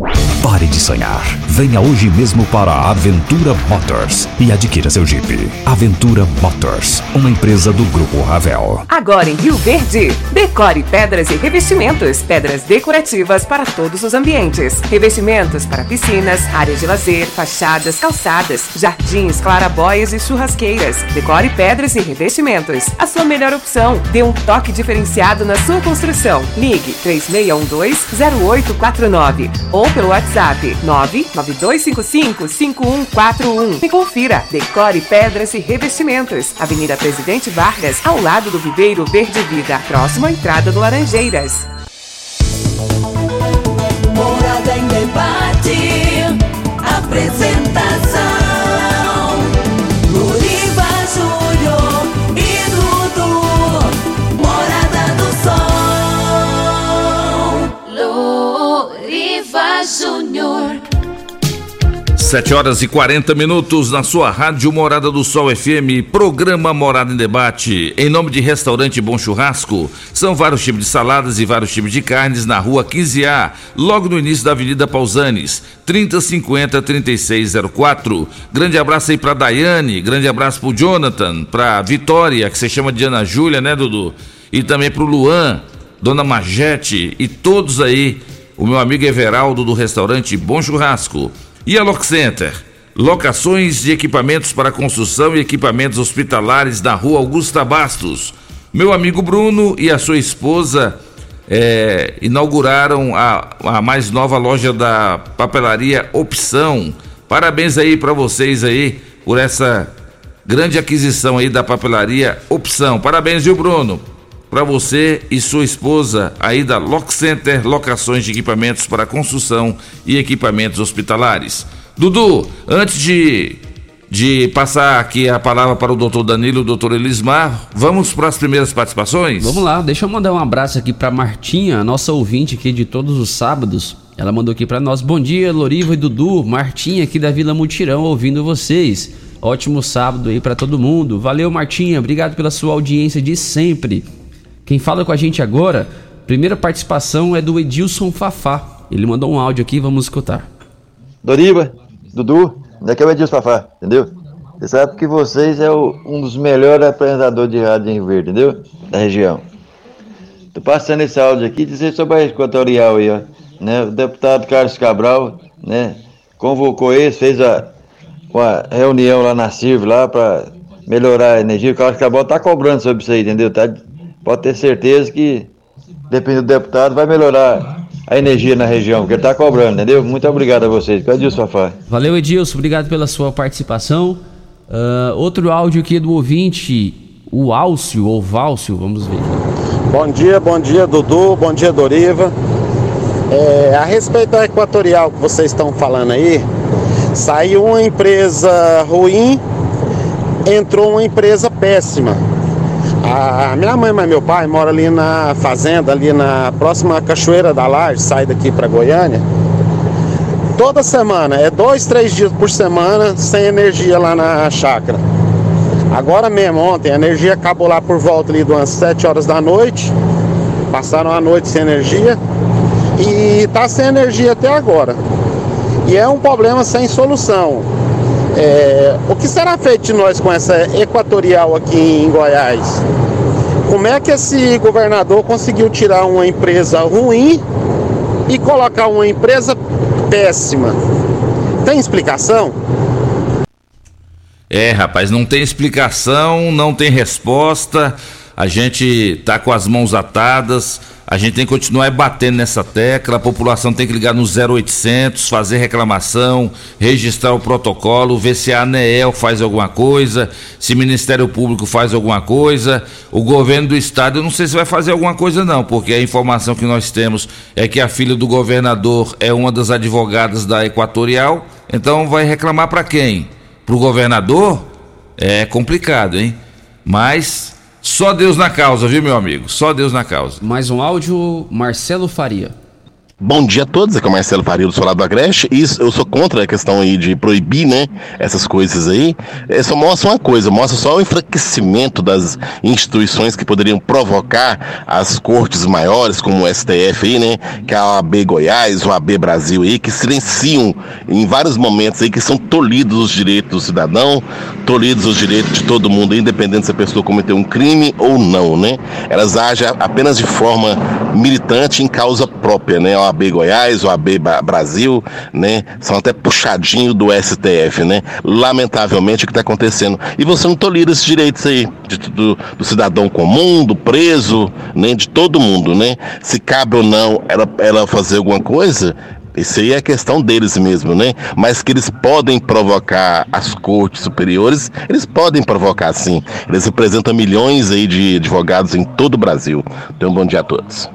Pare de sonhar. Venha hoje mesmo para a Aventura Motors e adquira seu Jeep. Aventura Motors, uma empresa do Grupo Ravel. Agora em Rio Verde, decore pedras e revestimentos. Pedras decorativas para todos os ambientes. Revestimentos para piscinas, áreas de lazer, fachadas, calçadas, jardins, clarabóias e churrasqueiras. Decore pedras e revestimentos. A sua melhor opção. Dê um toque diferenciado na sua construção. Ligue 3612-0849 ou pelo WhatsApp 99255-5141 e confira. Decore pedras e revestimentos. Avenida Presidente Vargas, ao lado do Viveiro Verde Vida, próximo à entrada do Laranjeiras. Morada em debate. Apresentação. 7 horas e 40 minutos na sua rádio Morada do Sol FM, programa Morada em Debate. Em nome de Restaurante Bom Churrasco, são vários tipos de saladas e vários tipos de carnes na rua 15A, logo no início da Avenida Pausanes, 3050 3604. Grande abraço aí pra Daiane, grande abraço pro Jonathan, pra Vitória, que se chama de Ana Júlia, né, Dudu? E também pro Luan, Dona Magete e todos aí, o meu amigo Everaldo do restaurante Bom Churrasco. E a Lock Center? Locações de equipamentos para construção e equipamentos hospitalares na rua Augusta Bastos. Meu amigo Bruno e a sua esposa é, inauguraram a, a mais nova loja da papelaria Opção. Parabéns aí para vocês aí por essa grande aquisição aí da papelaria Opção. Parabéns, viu, Bruno? Para você e sua esposa aí da Lock Center, locações de equipamentos para construção e equipamentos hospitalares. Dudu, antes de, de passar aqui a palavra para o doutor Danilo doutor Elismar, vamos para as primeiras participações? Vamos lá, deixa eu mandar um abraço aqui para Martinha, nossa ouvinte aqui de todos os sábados. Ela mandou aqui para nós: Bom dia, Loriva e Dudu. Martinha aqui da Vila Mutirão ouvindo vocês. Ótimo sábado aí para todo mundo. Valeu, Martinha. Obrigado pela sua audiência de sempre. Quem fala com a gente agora, primeira participação é do Edilson Fafá. Ele mandou um áudio aqui, vamos escutar. Doriva, Dudu, daqui é o Edilson Fafá, entendeu? Você sabe que vocês é o- um dos melhores apresentadores de rádio em Verde, entendeu? Da região. Tô passando esse áudio aqui, dizer sobre a equatorial aí, ó. Né? O deputado Carlos Cabral, né? Convocou eles, fez a, uma reunião lá na CIRV, lá pra melhorar a energia. O Carlos Cabral tá cobrando sobre isso aí, entendeu? Tá, pode ter certeza que, dependendo do deputado, vai melhorar a energia na região, porque ele tá cobrando, entendeu? Muito obrigado a vocês. Que é o Edilson Fafá. Valeu, Edilson, obrigado pela sua participação. Ah, outro áudio aqui do ouvinte, o Álcio, ou Válcio, vamos ver. Bom dia, bom dia Dudu, bom dia Doriva. É, a respeito da Equatorial que vocês estão falando aí, saiu uma empresa ruim entrou uma empresa péssima. A minha mãe e meu pai moram ali na fazenda, ali na próxima Cachoeira da Laje, sai daqui para Goiânia. Toda semana, é dois, três dias por semana sem energia lá na chácara. Agora mesmo, ontem, a energia acabou lá por volta ali de umas 7 horas da noite. Passaram a noite sem energia e tá sem energia até agora. E é um problema sem solução. É, o que será feito de nós com essa equatorial aqui em Goiás? Como é que esse governador conseguiu tirar uma empresa ruim e colocar uma empresa péssima? Tem explicação? É, rapaz, não tem explicação, não tem resposta. A gente tá com as mãos atadas. A gente tem que continuar batendo nessa tecla. A população tem que ligar no 0800, fazer reclamação, registrar o protocolo, ver se a ANEEL faz alguma coisa, se o Ministério Público faz alguma coisa. O governo do estado, eu não sei se vai fazer alguma coisa, não, porque a informação que nós temos é que a filha do governador é uma das advogadas da Equatorial. Então vai reclamar para quem? Para o governador? É complicado, hein? Mas só Deus na causa, viu, meu amigo? Só Deus na causa. Mais um áudio, Marcelo Faria. Bom dia a todos, aqui é o Marcelo Faria do Solar do Agreste. Isso, eu sou contra a questão aí de proibir, né, essas coisas aí. É, só mostra uma coisa, mostra só o enfraquecimento das instituições que poderiam provocar as cortes maiores, como o STF aí, né, que é a OAB Goiás, o AB Brasil aí, que silenciam em vários momentos aí que são tolhidos os direitos do cidadão, tolhidos os direitos de todo mundo, independente se a pessoa cometeu um crime ou não, né. Elas agem apenas de forma militante em causa própria, né, OAB Goiás, OAB Brasil, né? São até puxadinho do STF, né? Lamentavelmente o que está acontecendo. E você não tolera esses direitos aí, de, do, do, cidadão comum, do preso, né? De todo mundo, né? Se cabe ou não ela, ela fazer alguma coisa, isso aí é questão deles mesmo, né? Mas que eles podem provocar as cortes superiores, eles podem provocar sim. Eles representam milhões aí de advogados em todo o Brasil. Então, bom dia a todos.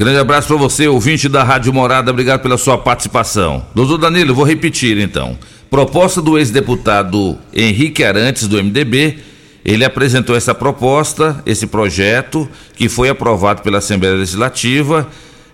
Grande abraço para você, ouvinte da Rádio Morada, obrigado pela sua participação. Doutor Danilo, vou repetir então. Proposta do ex-deputado Henrique Arantes, do MDB, ele apresentou essa proposta, esse projeto, que foi aprovado pela Assembleia Legislativa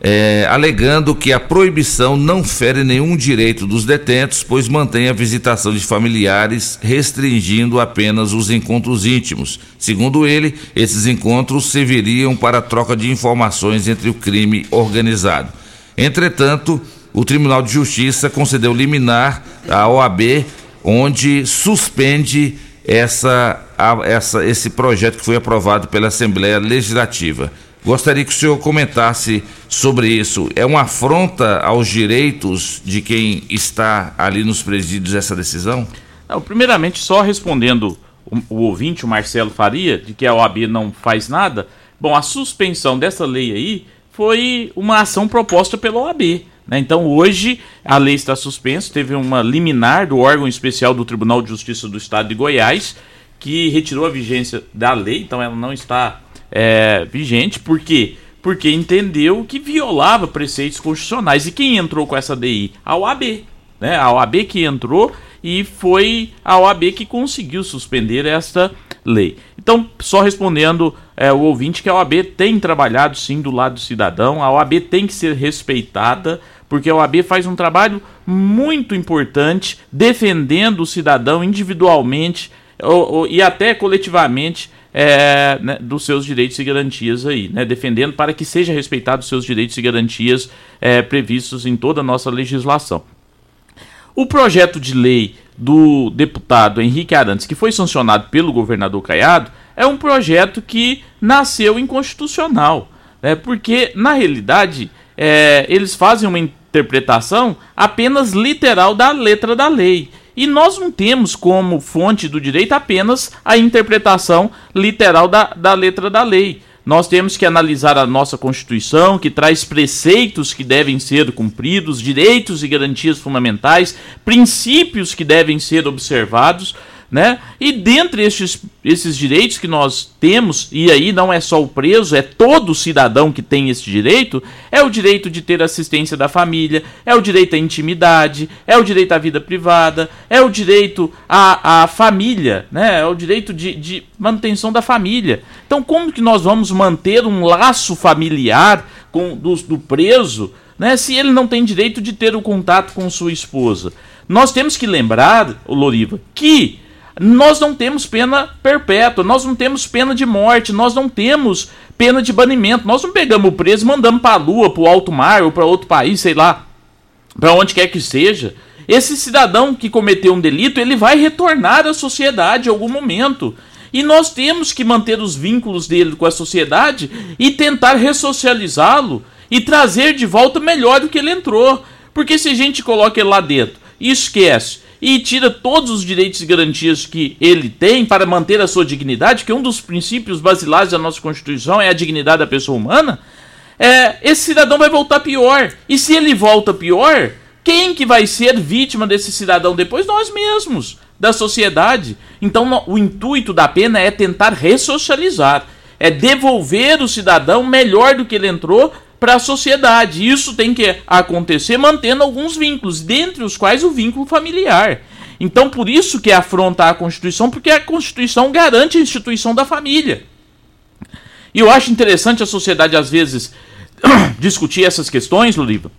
é, alegando que a proibição não fere nenhum direito dos detentos, pois mantém a visitação de familiares, restringindo apenas os encontros íntimos. Segundo ele, esses encontros serviriam para a troca de informações entre o crime organizado. Entretanto, o Tribunal de Justiça concedeu liminar à OAB, onde suspende essa, essa, esse projeto que foi aprovado pela Assembleia Legislativa. Gostaria que o senhor comentasse sobre isso. É uma afronta aos direitos de quem está ali nos presídios essa decisão? Não, primeiramente, só respondendo o, o, ouvinte, o Marcelo Faria, de que a OAB não faz nada. Bom, a suspensão dessa lei aí foi uma ação proposta pela OAB. Né? Então, hoje, a lei está suspensa. Teve uma liminar do órgão especial do Tribunal de Justiça do Estado de Goiás que retirou a vigência da lei, então ela não está é, vigente, por quê? Porque entendeu que violava preceitos constitucionais. E quem entrou com essa DI? A OAB. Né? A OAB que entrou e foi a OAB que conseguiu suspender esta lei. Então, só respondendo é, o ouvinte que a OAB tem trabalhado sim do lado do cidadão, a OAB tem que ser respeitada, porque a OAB faz um trabalho muito importante defendendo o cidadão individualmente ou, ou, e até coletivamente é, né, dos seus direitos e garantias aí, né, defendendo para que seja respeitado os seus direitos e garantias é, previstos em toda a nossa legislação. O projeto de lei do deputado Henrique Arantes, que foi sancionado pelo governador Caiado, é um projeto que nasceu inconstitucional, né, porque na realidade é, eles fazem uma interpretação apenas literal da letra da lei. E nós não temos como fonte do direito apenas a interpretação literal da, da letra da lei. Nós temos que analisar a nossa Constituição, que traz preceitos que devem ser cumpridos, direitos e garantias fundamentais, princípios que devem ser observados, né? E dentre esses, esses direitos que nós temos, e aí não é só o preso, é todo cidadão que tem esse direito, é o direito de ter assistência da família, é o direito à intimidade, é o direito à vida privada, é o direito à, à família, né? É o direito de, de manutenção da família. Então, como que nós vamos manter um laço familiar com do, do preso, né? Se ele não tem direito de ter o contato com sua esposa? Nós temos que lembrar, Loriva, que nós não temos pena perpétua, nós não temos pena de morte, nós não temos pena de banimento. Nós não pegamos o preso mandamos para a lua, para o alto mar ou para outro país, sei lá, para onde quer que seja. Esse cidadão que cometeu um delito, ele vai retornar à sociedade em algum momento. E nós temos que manter os vínculos dele com a sociedade e tentar ressocializá-lo e trazer de volta melhor do que ele entrou. Porque se a gente coloca ele lá dentro e esquece e tira todos os direitos e garantias que ele tem para manter a sua dignidade, que um dos princípios basilares da nossa Constituição é a dignidade da pessoa humana, é, esse cidadão vai voltar pior. E se ele volta pior, quem que vai ser vítima desse cidadão depois? Nós mesmos, da sociedade. Então o intuito da pena é tentar ressocializar, é devolver o cidadão melhor do que ele entrou para a sociedade. Isso tem que acontecer mantendo alguns vínculos, dentre os quais o vínculo familiar. Então, por isso que é afronta a Constituição, porque a Constituição garante a instituição da família. E eu acho interessante a sociedade, às vezes, discutir essas questões, Luriva,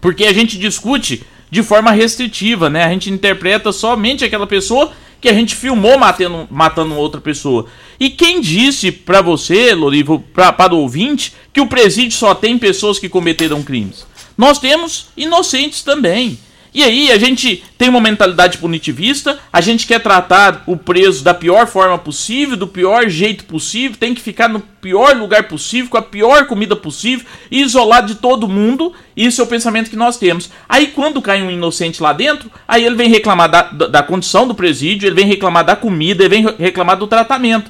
porque a gente discute de forma restritiva, né? A gente interpreta somente aquela pessoa que a gente filmou matando, matando outra pessoa. E quem disse para você, Lorivo, para o ouvinte, que o presídio só tem pessoas que cometeram crimes? Nós temos inocentes também. E aí a gente tem uma mentalidade punitivista, a gente quer tratar o preso da pior forma possível, do pior jeito possível, tem que ficar no pior lugar possível, com a pior comida possível, isolado de todo mundo. Isso é o pensamento que nós temos. Aí quando cai um inocente lá dentro, aí ele vem reclamar da, da, condição do presídio, ele vem reclamar da comida, ele vem reclamar do tratamento.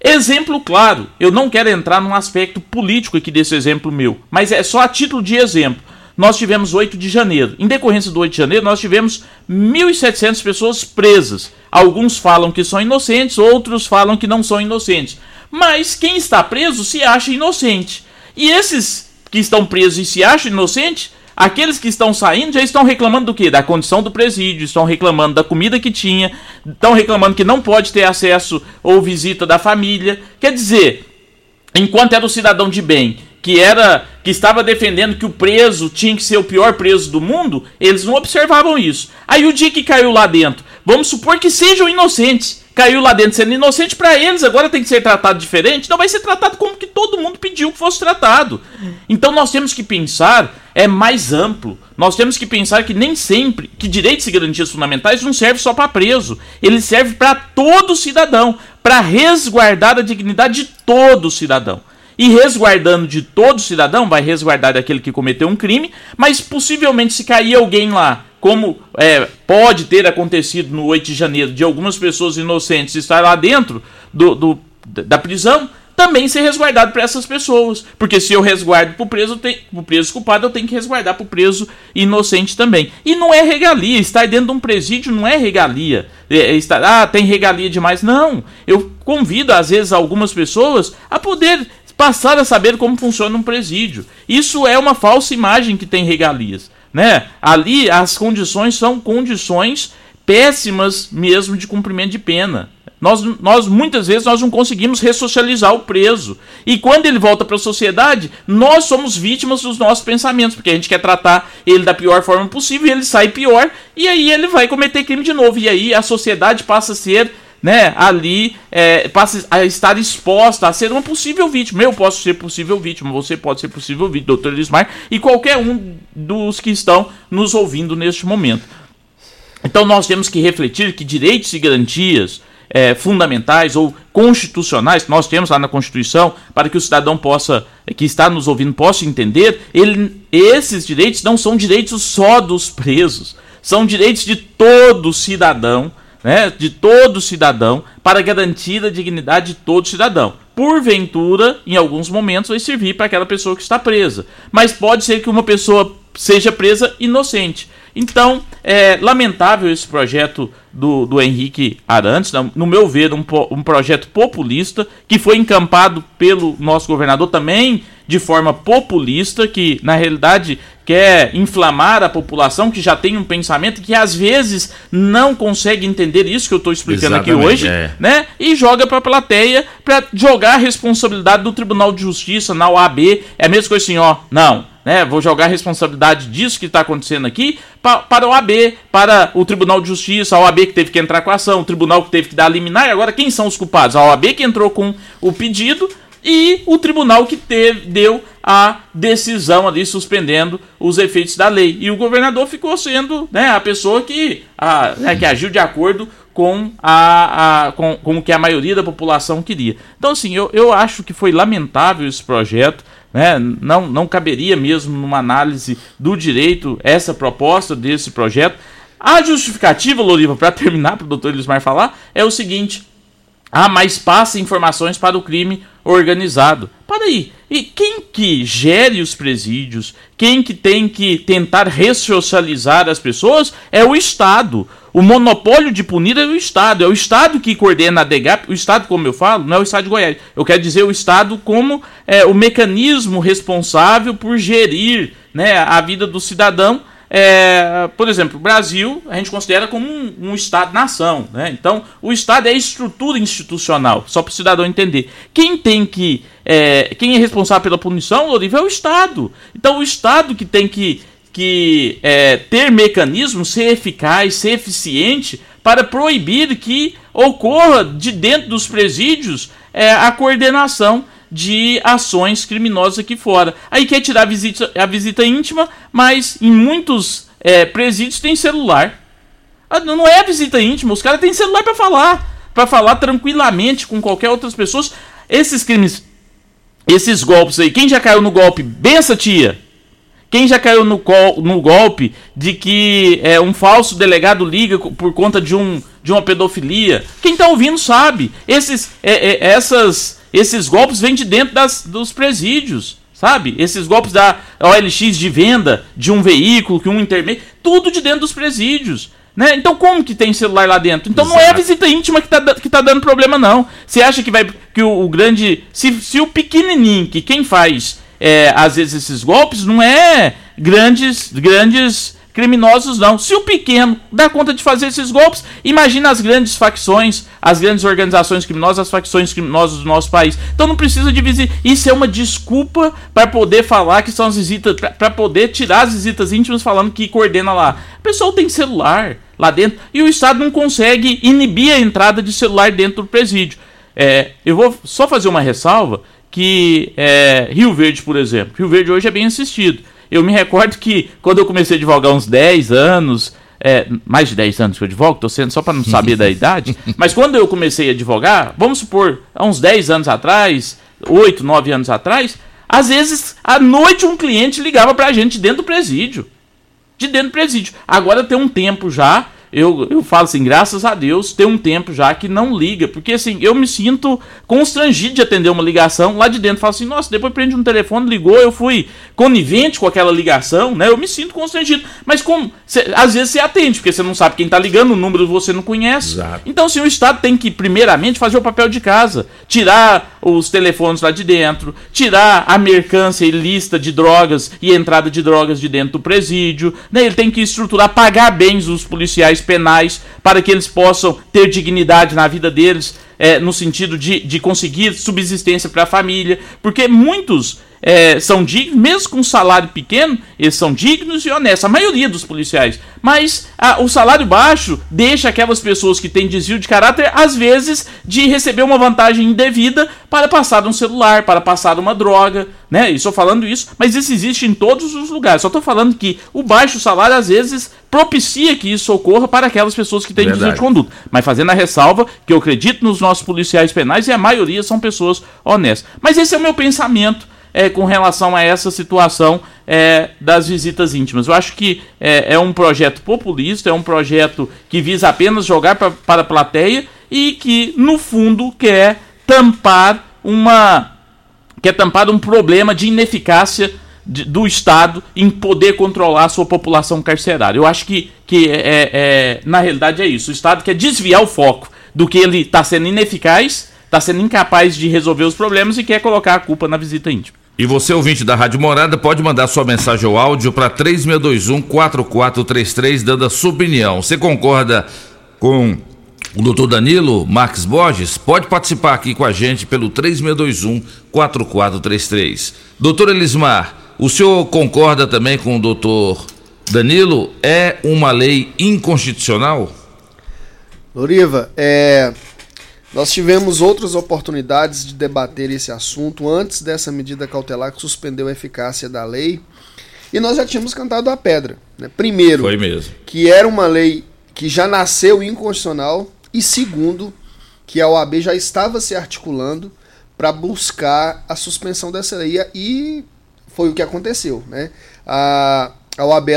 Exemplo claro, eu não quero entrar num aspecto político aqui desse exemplo meu, mas é só a título de exemplo nós tivemos 8 de janeiro. Em decorrência do 8 de janeiro, nós tivemos 1.700 pessoas presas. Alguns falam que são inocentes, outros falam que não são inocentes. Mas quem está preso se acha inocente. E esses que estão presos e se acham inocentes, aqueles que estão saindo já estão reclamando do quê? Da condição do presídio, estão reclamando da comida que tinha, estão reclamando que não pode ter acesso ou visita da família. Quer dizer, enquanto era o cidadão de bem que era que estava defendendo que o preso tinha que ser o pior preso do mundo, eles não observavam isso. Aí o dia que caiu lá dentro, vamos supor que sejam inocentes, caiu lá dentro sendo inocente para eles, agora tem que ser tratado diferente, não vai ser tratado como que todo mundo pediu que fosse tratado. Então nós temos que pensar é mais amplo. Nós temos que pensar que nem sempre que direitos e garantias fundamentais não servem só para preso, ele serve para todo cidadão, para resguardar a dignidade de todo cidadão. E resguardando de todo cidadão, vai resguardar daquele que cometeu um crime, mas possivelmente se cair alguém lá, como é, pode ter acontecido no 8 de janeiro, de algumas pessoas inocentes estar lá dentro do, do da prisão, também ser resguardado para essas pessoas. Porque se eu resguardo para o preso, o preso culpado, eu tenho que resguardar para o preso inocente também. E não é regalia. Estar dentro de um presídio não é regalia. É, é estar, ah, tem regalia demais. Não. Eu convido, às vezes, algumas pessoas a poder passar a saber como funciona um presídio. Isso é uma falsa imagem que tem regalias. Né? Ali as condições são condições péssimas mesmo de cumprimento de pena. Nós, nós muitas vezes nós não conseguimos ressocializar o preso. E quando ele volta para a sociedade, nós somos vítimas dos nossos pensamentos, porque a gente quer tratar ele da pior forma possível ele sai pior, e aí ele vai cometer crime de novo. E aí a sociedade passa a ser né, ali é, passa a estar exposta a ser uma possível vítima. Eu posso ser possível vítima, você pode ser possível vítima, doutor Lismar, e qualquer um dos que estão nos ouvindo neste momento. Então nós temos que refletir que direitos e garantias é, fundamentais ou constitucionais que nós temos lá na Constituição para que o cidadão possa, que está nos ouvindo, possa entender, ele, esses direitos não são direitos só dos presos, são direitos de todo cidadão né, de todo cidadão para garantir a dignidade de todo cidadão. Porventura, em alguns momentos, vai servir para aquela pessoa que está presa. Mas pode ser que uma pessoa seja presa inocente. Então, é lamentável esse projeto do, do Henrique Arantes, no, no meu ver, um, um projeto populista que foi encampado pelo nosso governador também de forma populista, que na realidade quer inflamar a população que já tem um pensamento que às vezes não consegue entender isso que eu estou explicando aqui Exatamente, hoje, é. né? E joga para a plateia para jogar a responsabilidade do Tribunal de Justiça na OAB. É a mesma coisa assim, ó, não, né? Vou jogar a responsabilidade disso que está acontecendo aqui pa- para a OAB, para o Tribunal de Justiça, a OAB que teve que entrar com a ação, o tribunal que teve que dar liminar. E agora quem são os culpados? A OAB que entrou com o pedido e o tribunal que teve, deu a decisão ali suspendendo os efeitos da lei. E o governador ficou sendo né, a pessoa que, a, né, que agiu de acordo com, a, a, com, com o que a maioria da população queria. Então, assim, eu, eu acho que foi lamentável esse projeto. Né? Não, não caberia mesmo numa análise do direito essa proposta desse projeto. A justificativa, Loriva, para terminar, para o doutor Elismar falar, é o seguinte: ah, mas passa informações para o crime organizado. Para aí. E quem que gere os presídios, quem que tem que tentar ressocializar as pessoas é o Estado. O monopólio de punir é o Estado. É o Estado que coordena a DEGAP. O Estado, como eu falo, não é o Estado de Goiás. Eu quero dizer o Estado como é, o mecanismo responsável por gerir né, a vida do cidadão é, por exemplo, o Brasil a gente considera como um, um Estado-nação. Né? Então, o Estado é a estrutura institucional, só para o cidadão entender. Quem tem que. É, quem é responsável pela punição, Loriva, é o Estado. Então, o Estado que tem que, que é, ter mecanismos, ser eficaz, ser eficiente para proibir que ocorra de dentro dos presídios é, a coordenação de ações criminosas aqui fora. Aí quer tirar a visita, a visita íntima, mas em muitos é, presídios tem celular. Ah, Não é a visita íntima, os caras têm celular para falar, para falar tranquilamente com qualquer outras pessoas. Esses crimes, esses golpes aí, quem já caiu no golpe? Bença tia. Quem já caiu no, no golpe de que é, um falso delegado liga por conta de, um, de uma pedofilia? Quem tá ouvindo sabe. Esses, é, é, essas, esses golpes vêm de dentro das, dos presídios, sabe? Esses golpes da OLX de venda de um veículo, que um intermédio, tudo de dentro dos presídios. Né? Então como que tem celular lá dentro? Então não é a visita íntima que tá, que tá dando problema, não. Você acha que vai. que o, o grande. Se, se o pequenininho, que quem faz é, às vezes esses golpes, não é grandes, grandes criminosos, não. Se o pequeno dá conta de fazer esses golpes, imagina as grandes facções, as grandes organizações criminosas, as facções criminosas do nosso país. Então não precisa de visita. Isso é uma desculpa para poder falar que são as visitas, para poder tirar as visitas íntimas falando que coordena lá. O pessoal tem celular lá dentro e o Estado não consegue inibir a entrada de celular dentro do presídio. É, eu vou só fazer uma ressalva que é, Rio Verde, por exemplo, Rio Verde hoje é bem assistido. Eu me recordo que quando eu comecei a advogar uns 10 anos, é, mais de 10 anos que eu advogo, tô sendo só para não saber da idade, mas quando eu comecei a advogar, vamos supor, há uns 10 anos atrás, 8, 9 anos atrás, às vezes à noite um cliente ligava pra gente dentro do presídio. De dentro do presídio. Agora tem um tempo já, eu, eu falo assim, graças a Deus, tem um tempo já que não liga, porque assim, eu me sinto constrangido de atender uma ligação lá de dentro. Falo assim, nossa, depois prende um telefone, ligou, eu fui conivente com aquela ligação, né? Eu me sinto constrangido. Mas como, cê- às vezes você atende, porque você não sabe quem tá ligando, o número você não conhece. Então, assim, o Estado tem que, primeiramente, fazer o papel de casa. Tirar os telefones lá de dentro, tirar a mercância ilícita de drogas e entrada de drogas de dentro do presídio. Né? Ele tem que estruturar, pagar bens os policiais penais para que eles possam ter dignidade na vida deles, é, no sentido de, de conseguir subsistência para a família. Porque muitos é, são dignos, mesmo com um salário pequeno, eles são dignos e honestos, a maioria dos policiais. Mas ah, o salário baixo deixa aquelas pessoas que têm desvio de caráter, às vezes, de receber uma vantagem indevida para passar um celular, para passar uma droga, né? Estou falando isso, mas isso existe em todos os lugares. Só estou falando que o baixo salário, às vezes, propicia que isso ocorra para aquelas pessoas que têm desvio de Verdade. conduta. Mas fazendo a ressalva que eu acredito nos nossos policiais penais e a maioria são pessoas honestas. Mas esse é o meu pensamento é, com relação a essa situação é, das visitas íntimas. Eu acho que é, é um projeto populista, é um projeto que visa apenas jogar pra, para a plateia e que, no fundo, quer tampar uma quer tampar um problema de ineficácia de- do Estado em poder controlar a sua população carcerária. Eu acho que, que é, é- é- na realidade é isso. O Estado quer desviar o foco do que ele está sendo ineficaz, está sendo incapaz de resolver os problemas e quer colocar a culpa na visita íntima. E você, ouvinte da Rádio Morada, pode mandar sua mensagem ou áudio para 3621-4433, dando a sua opinião. Você concorda com o doutor Danilo Marques Borges? Pode participar aqui com a gente pelo 3621-4433. Doutor Elismar, o senhor concorda também com o doutor Danilo? É uma lei inconstitucional? Loriva, é, nós tivemos outras oportunidades de debater esse assunto antes dessa medida cautelar que suspendeu a eficácia da lei. E nós já tínhamos cantado a pedra. Né? Primeiro, que era uma lei que já nasceu inconstitucional. E segundo, que a OAB já estava se articulando para buscar a suspensão dessa lei. E foi o que aconteceu. Né? A, a OAB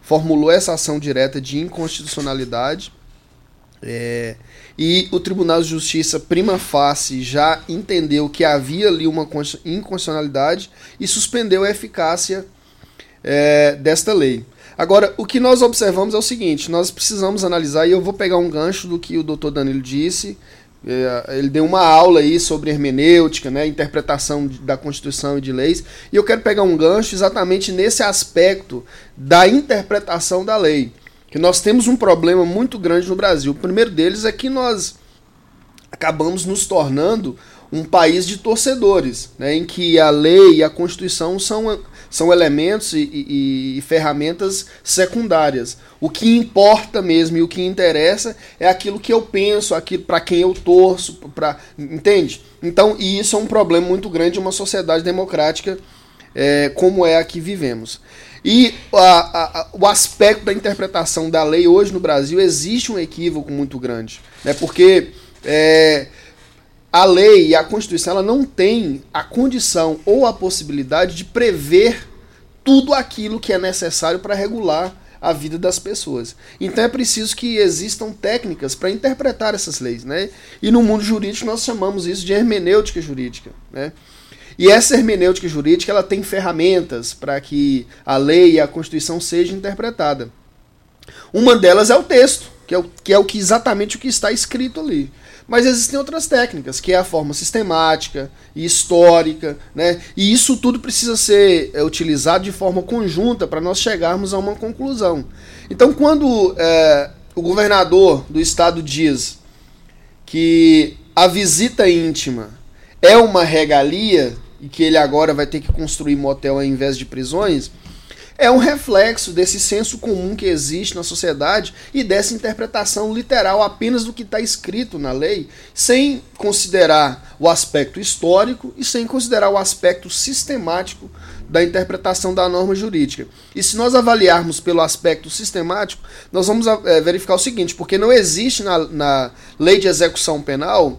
formulou essa ação direta de inconstitucionalidade. É, e o Tribunal de Justiça, prima facie, já entendeu que havia ali uma consti- inconstitucionalidade e suspendeu a eficácia é, desta lei. Agora, o que nós observamos é o seguinte: nós precisamos analisar, e eu vou pegar um gancho do que o doutor Danilo disse. é, ele deu uma aula aí sobre hermenêutica, né, interpretação da Constituição e de leis, e eu quero pegar um gancho exatamente nesse aspecto da interpretação da lei que nós temos um problema muito grande no Brasil. O primeiro deles é que nós acabamos nos tornando um país de torcedores, né, em que a lei e a Constituição são, são elementos e, e- e ferramentas secundárias. O que importa mesmo e o que interessa é aquilo que eu penso, aquilo para quem eu torço, para entende? Então, e isso é um problema muito grande de uma sociedade democrática é, como é a que vivemos. E a- a- o aspecto da interpretação da lei hoje no Brasil existe um equívoco muito grande, né? Porque é, a lei e a Constituição ela não tem a condição ou a possibilidade de prever tudo aquilo que é necessário para regular a vida das pessoas. Então é preciso que existam técnicas para interpretar essas leis, né? E no mundo jurídico nós chamamos isso de hermenêutica jurídica, né? E essa hermenêutica jurídica ela tem ferramentas para que a lei e a Constituição seja interpretada. Uma delas é o texto, que é, o, que é o que exatamente o que está escrito ali. Mas existem outras técnicas, que é a forma sistemática e histórica, né? E isso tudo precisa ser é, utilizado de forma conjunta para nós chegarmos a uma conclusão. Então, quando é, o governador do estado diz que a visita íntima é uma regalia e que ele agora vai ter que construir motel ao invés de prisões, é um reflexo desse senso comum que existe na sociedade e dessa interpretação literal apenas do que está escrito na lei, sem considerar o aspecto histórico e sem considerar o aspecto sistemático da interpretação da norma jurídica. E se nós avaliarmos pelo aspecto sistemático, nós vamos eh, verificar o seguinte, porque não existe na, na lei de execução penal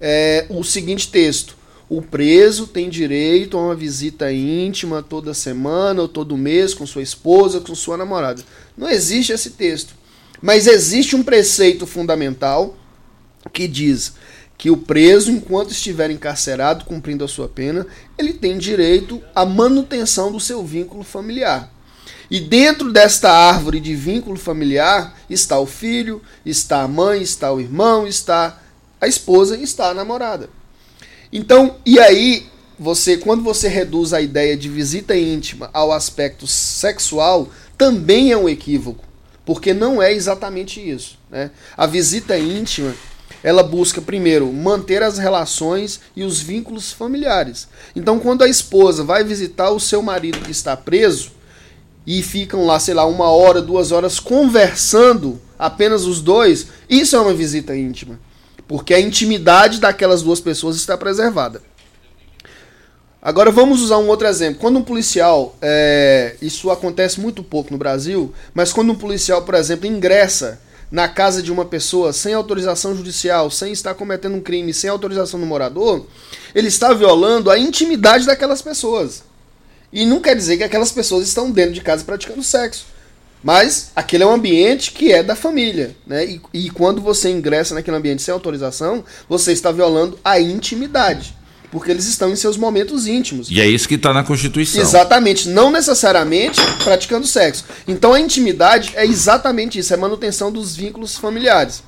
é, o seguinte texto: o preso tem direito a uma visita íntima toda semana ou todo mês com sua esposa, com sua namorada. Não existe esse texto. Mas existe um preceito fundamental que diz que o preso, enquanto estiver encarcerado cumprindo a sua pena, ele tem direito à manutenção do seu vínculo familiar. E dentro desta árvore de vínculo familiar está o filho, está a mãe, está o irmão, está a esposa e está a namorada. Então, e aí, você, quando você reduz a ideia de visita íntima ao aspecto sexual, também é um equívoco, porque não é exatamente isso. Né? A visita íntima, ela busca, primeiro, manter as relações e os vínculos familiares. Então, quando a esposa vai visitar o seu marido que está preso, e ficam lá, sei lá, uma hora, duas horas conversando, apenas os dois, isso é uma visita íntima. Porque a intimidade daquelas duas pessoas está preservada. Agora vamos usar um outro exemplo. Quando um policial, é, isso acontece muito pouco no Brasil, mas quando um policial, por exemplo, ingressa na casa de uma pessoa sem autorização judicial, sem estar cometendo um crime, sem autorização do morador, ele está violando a intimidade daquelas pessoas. E não quer dizer que aquelas pessoas estão dentro de casa praticando sexo. Mas aquele é um ambiente que é da família. Né? E, e quando você ingressa naquele ambiente sem autorização, você está violando a intimidade. porque eles estão em seus momentos íntimos. E é isso que está na Constituição. Exatamente, não necessariamente praticando sexo. Então a intimidade é exatamente isso, é manutenção dos vínculos familiares.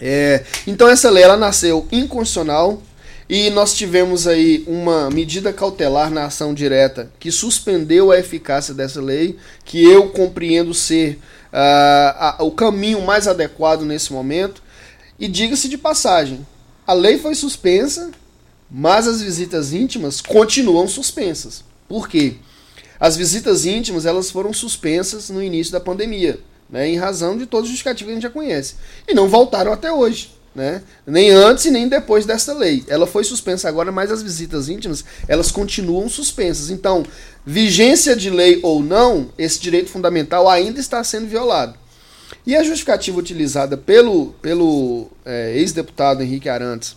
É, então essa lei ela nasceu inconstitucional e nós tivemos aí uma medida cautelar na ação direta que suspendeu a eficácia dessa lei, que eu compreendo ser uh, a, o caminho mais adequado nesse momento. E diga-se de passagem, a lei foi suspensa, mas as visitas íntimas continuam suspensas. Por quê? As visitas íntimas elas foram suspensas no início da pandemia né, em razão de todos os justificativos que a gente já conhece. E não voltaram até hoje. Né? Nem antes e nem depois dessa lei. Ela foi suspensa agora, mas as visitas íntimas elas continuam suspensas. Então, vigência de lei ou não, esse direito fundamental ainda está sendo violado. E a justificativa utilizada pelo, pelo é, ex-deputado Henrique Arantes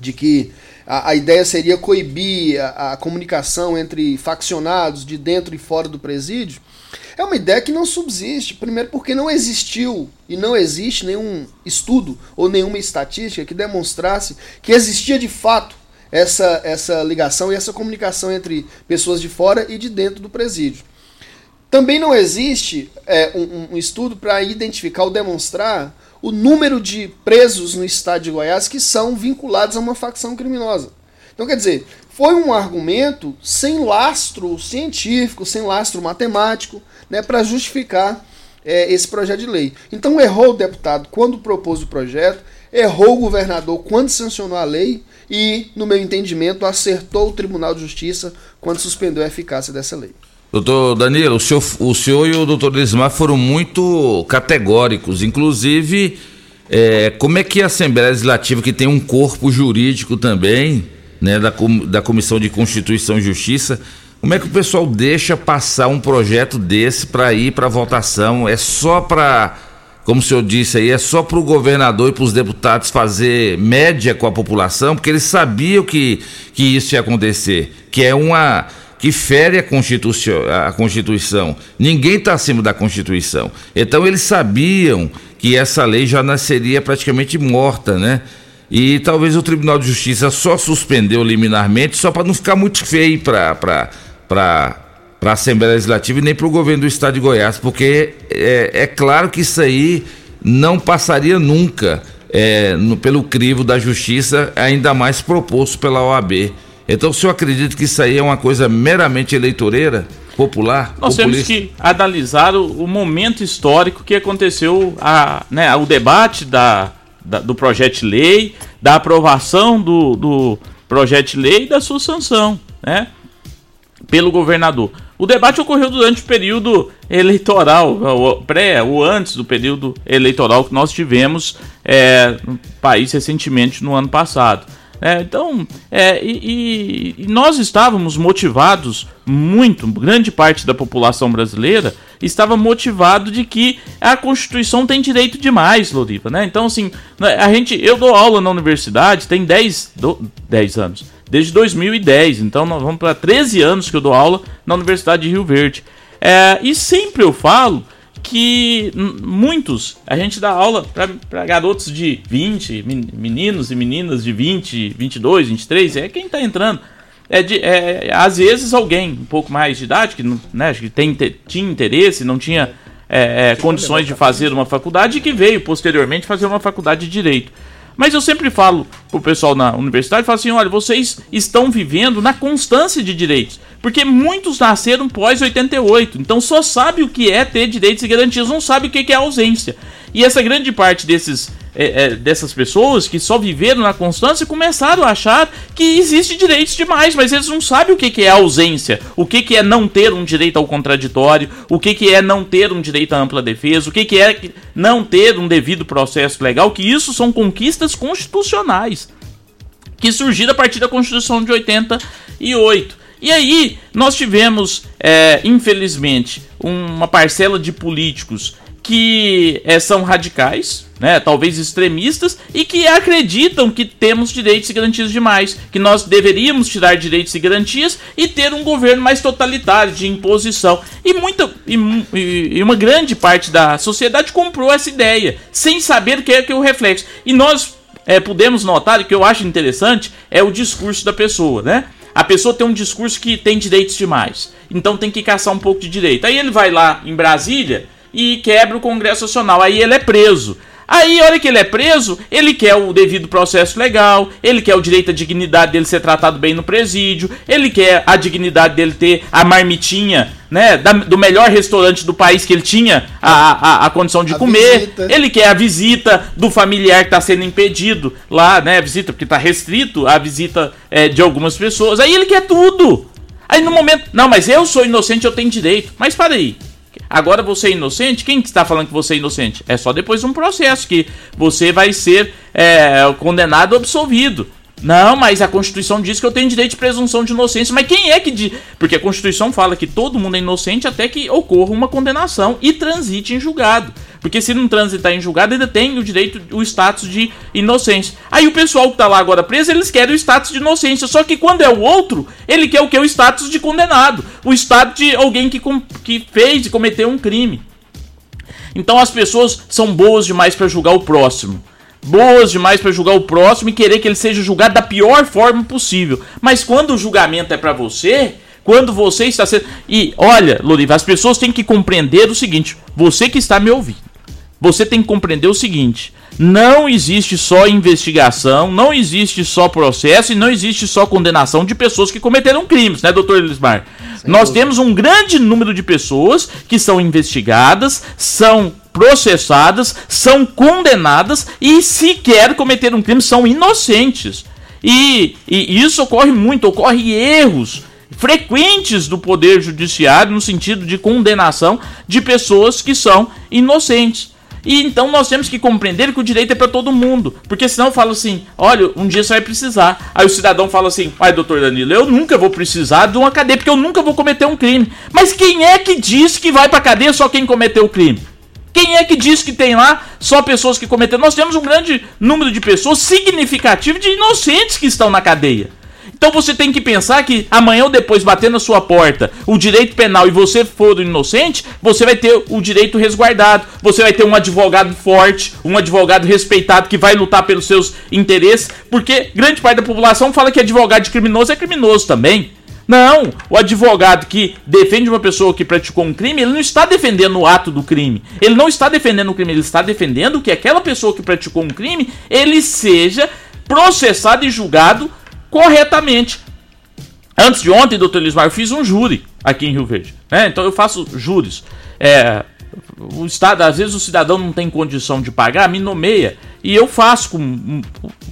de que a, a ideia seria coibir a, a comunicação entre faccionados de dentro e fora do presídio, é uma ideia que não subsiste. Primeiro, porque não existiu e não existe nenhum estudo ou nenhuma estatística que demonstrasse que existia de fato essa, essa ligação e essa comunicação entre pessoas de fora e de dentro do presídio. Também não existe é, um, um estudo para identificar ou demonstrar o número de presos no estado de Goiás que são vinculados a uma facção criminosa. Então, quer dizer, foi um argumento sem lastro científico, sem lastro matemático, né, para justificar é, esse projeto de lei. Então errou o deputado quando propôs o projeto, errou o governador quando sancionou a lei e, no meu entendimento, acertou o Tribunal de Justiça quando suspendeu a eficácia dessa lei. Doutor Danilo, o senhor, o senhor e o doutor Lismar foram muito categóricos, inclusive é, como é que a Assembleia Legislativa, que tem um corpo jurídico também, né, da, da Comissão de Constituição e Justiça, como é que o pessoal deixa passar um projeto desse para ir para votação? É só para, como o senhor disse aí, é só para o governador e para os deputados fazer média com a população, porque eles sabiam que, que isso ia acontecer, que é uma que fere a Constituição. A Constituição. Ninguém está acima da Constituição. Então eles sabiam que essa lei já nasceria praticamente morta, né? E talvez o Tribunal de Justiça só suspendeu liminarmente só para não ficar muito feio para para a Assembleia Legislativa e nem para o governo do Estado de Goiás, porque é, é claro que isso aí não passaria nunca é, no, pelo crivo da Justiça, ainda mais proposto pela OAB. Então, o senhor acredita que isso aí é uma coisa meramente eleitoreira, popular? Nós populista? temos que analisar o, o, momento histórico que aconteceu, a, né, o debate da, da, do projeto de lei, da aprovação do, do projeto de lei e da sua sanção. Né? Pelo governador. O debate ocorreu durante o período eleitoral, o pré, ou antes do período eleitoral que nós tivemos é, no país recentemente no ano passado. É, então, é, e, e, nós estávamos motivados, muito, grande parte da população brasileira estava motivado de que a Constituição tem direito demais, Loriva, né? Então, assim, né, a gente, eu dou aula na universidade, tem 10, 10 anos desde 2010. Então nós vamos para 13 anos que eu dou aula na Universidade de Rio Verde. É, e sempre eu falo que muitos, a gente dá aula para garotos de 20, meninos e meninas de 20, 22, 23, é quem está entrando. É, de, é, às vezes alguém um pouco mais de idade, que, né, que tem, tinha interesse, não tinha é, é, condições de fazer uma faculdade e que veio posteriormente fazer uma faculdade de Direito. Mas eu sempre falo pro pessoal na universidade, falo assim, olha, vocês estão vivendo na constância de direitos. Porque muitos nasceram pós 88, então só sabe o que é ter direitos e garantias, não sabe o que é ausência. E essa grande parte desses é, é, dessas pessoas que só viveram na constância começaram a achar que existe direitos demais, mas eles não sabem o que, que é ausência, o que, que é não ter um direito ao contraditório, o que, que é não ter um direito à ampla defesa, o que, que é não ter um devido processo legal, que isso são conquistas constitucionais que surgiram a partir da Constituição de 88. E aí, nós tivemos, é, infelizmente, uma parcela de políticos que é, são radicais, né, talvez extremistas, e que acreditam que temos direitos e garantias demais, que nós deveríamos tirar direitos e garantias e ter um governo mais totalitário, de imposição. E, muita, e, e uma grande parte da sociedade comprou essa ideia, sem saber o que é, que é o reflexo. E nós é, pudemos notar, e que eu acho interessante, é o discurso da pessoa, né? A pessoa tem um discurso que tem direitos demais, então tem que caçar um pouco de direito. Aí ele vai lá em Brasília e quebra o Congresso Nacional, aí ele é preso. Aí, a hora que ele é preso, ele quer o devido processo legal, ele quer o direito à dignidade dele ser tratado bem no presídio, ele quer a dignidade dele ter a marmitinha, né, da- do melhor restaurante do país que ele tinha a, a, a condição de comer, visita. ele quer a visita do familiar que está sendo impedido lá, né, a visita, porque está restrito a visita é, de algumas pessoas, aí ele quer tudo. Aí no momento, não, mas eu sou inocente, eu tenho direito. Mas para aí. Agora você é inocente? Quem que está falando que você é inocente? É só depois de um processo que você vai ser é, condenado ou absolvido. Não, mas a Constituição diz que eu tenho direito de presunção de inocência. Mas quem é que diz? Porque a Constituição fala que todo mundo é inocente até que ocorra uma condenação e transite em julgado. Porque se não transitar em julgado, ainda tem o direito, o status de inocência. Aí o pessoal que tá lá agora preso, eles querem o status de inocência. Só que quando é o outro, ele quer o que? O status de condenado. O status de alguém que, que fez e cometeu um crime. Então as pessoas são boas demais para julgar o próximo. Boas demais para julgar o próximo e querer que ele seja julgado da pior forma possível. Mas quando o julgamento é para você, quando você está sendo. E olha, Loriva, as pessoas têm que compreender o seguinte: você que está me ouvindo, você tem que compreender o seguinte: não existe só investigação, não existe só processo e não existe só condenação de pessoas que cometeram crimes, né, doutor Elismar? Nós temos um grande número de pessoas que são investigadas, são processadas, são condenadas e sequer cometeram um crime, são inocentes. E, e isso ocorre muito, ocorre erros frequentes do poder judiciário no sentido de condenação de pessoas que são inocentes. E então nós temos que compreender que o direito é para todo mundo. Porque senão fala assim: olha, um dia você vai precisar. Aí o cidadão fala assim: ai, doutor Danilo, eu nunca vou precisar de uma cadeia, porque eu nunca vou cometer um crime. Mas quem é que diz que vai pra cadeia só quem cometeu o crime? Quem é que diz que tem lá só pessoas que cometeram? Nós temos um grande número de pessoas significativo de inocentes que estão na cadeia. Então você tem que pensar que amanhã ou depois bater na sua porta o direito penal e você for inocente, você vai ter o direito resguardado. Você vai ter um advogado forte, um advogado respeitado que vai lutar pelos seus interesses, porque grande parte da população fala que advogado de criminoso é criminoso também. Não, o advogado que defende uma pessoa que praticou um crime, ele não está defendendo o ato do crime. Ele não está defendendo o crime, ele está defendendo que aquela pessoa que praticou um crime, ele seja processado e julgado corretamente. Antes de ontem, doutor Lismar, eu fiz um júri aqui em Rio Verde. né? Então eu faço júris. É, o Estado, às vezes o cidadão não tem condição de pagar, me nomeia. E eu faço com,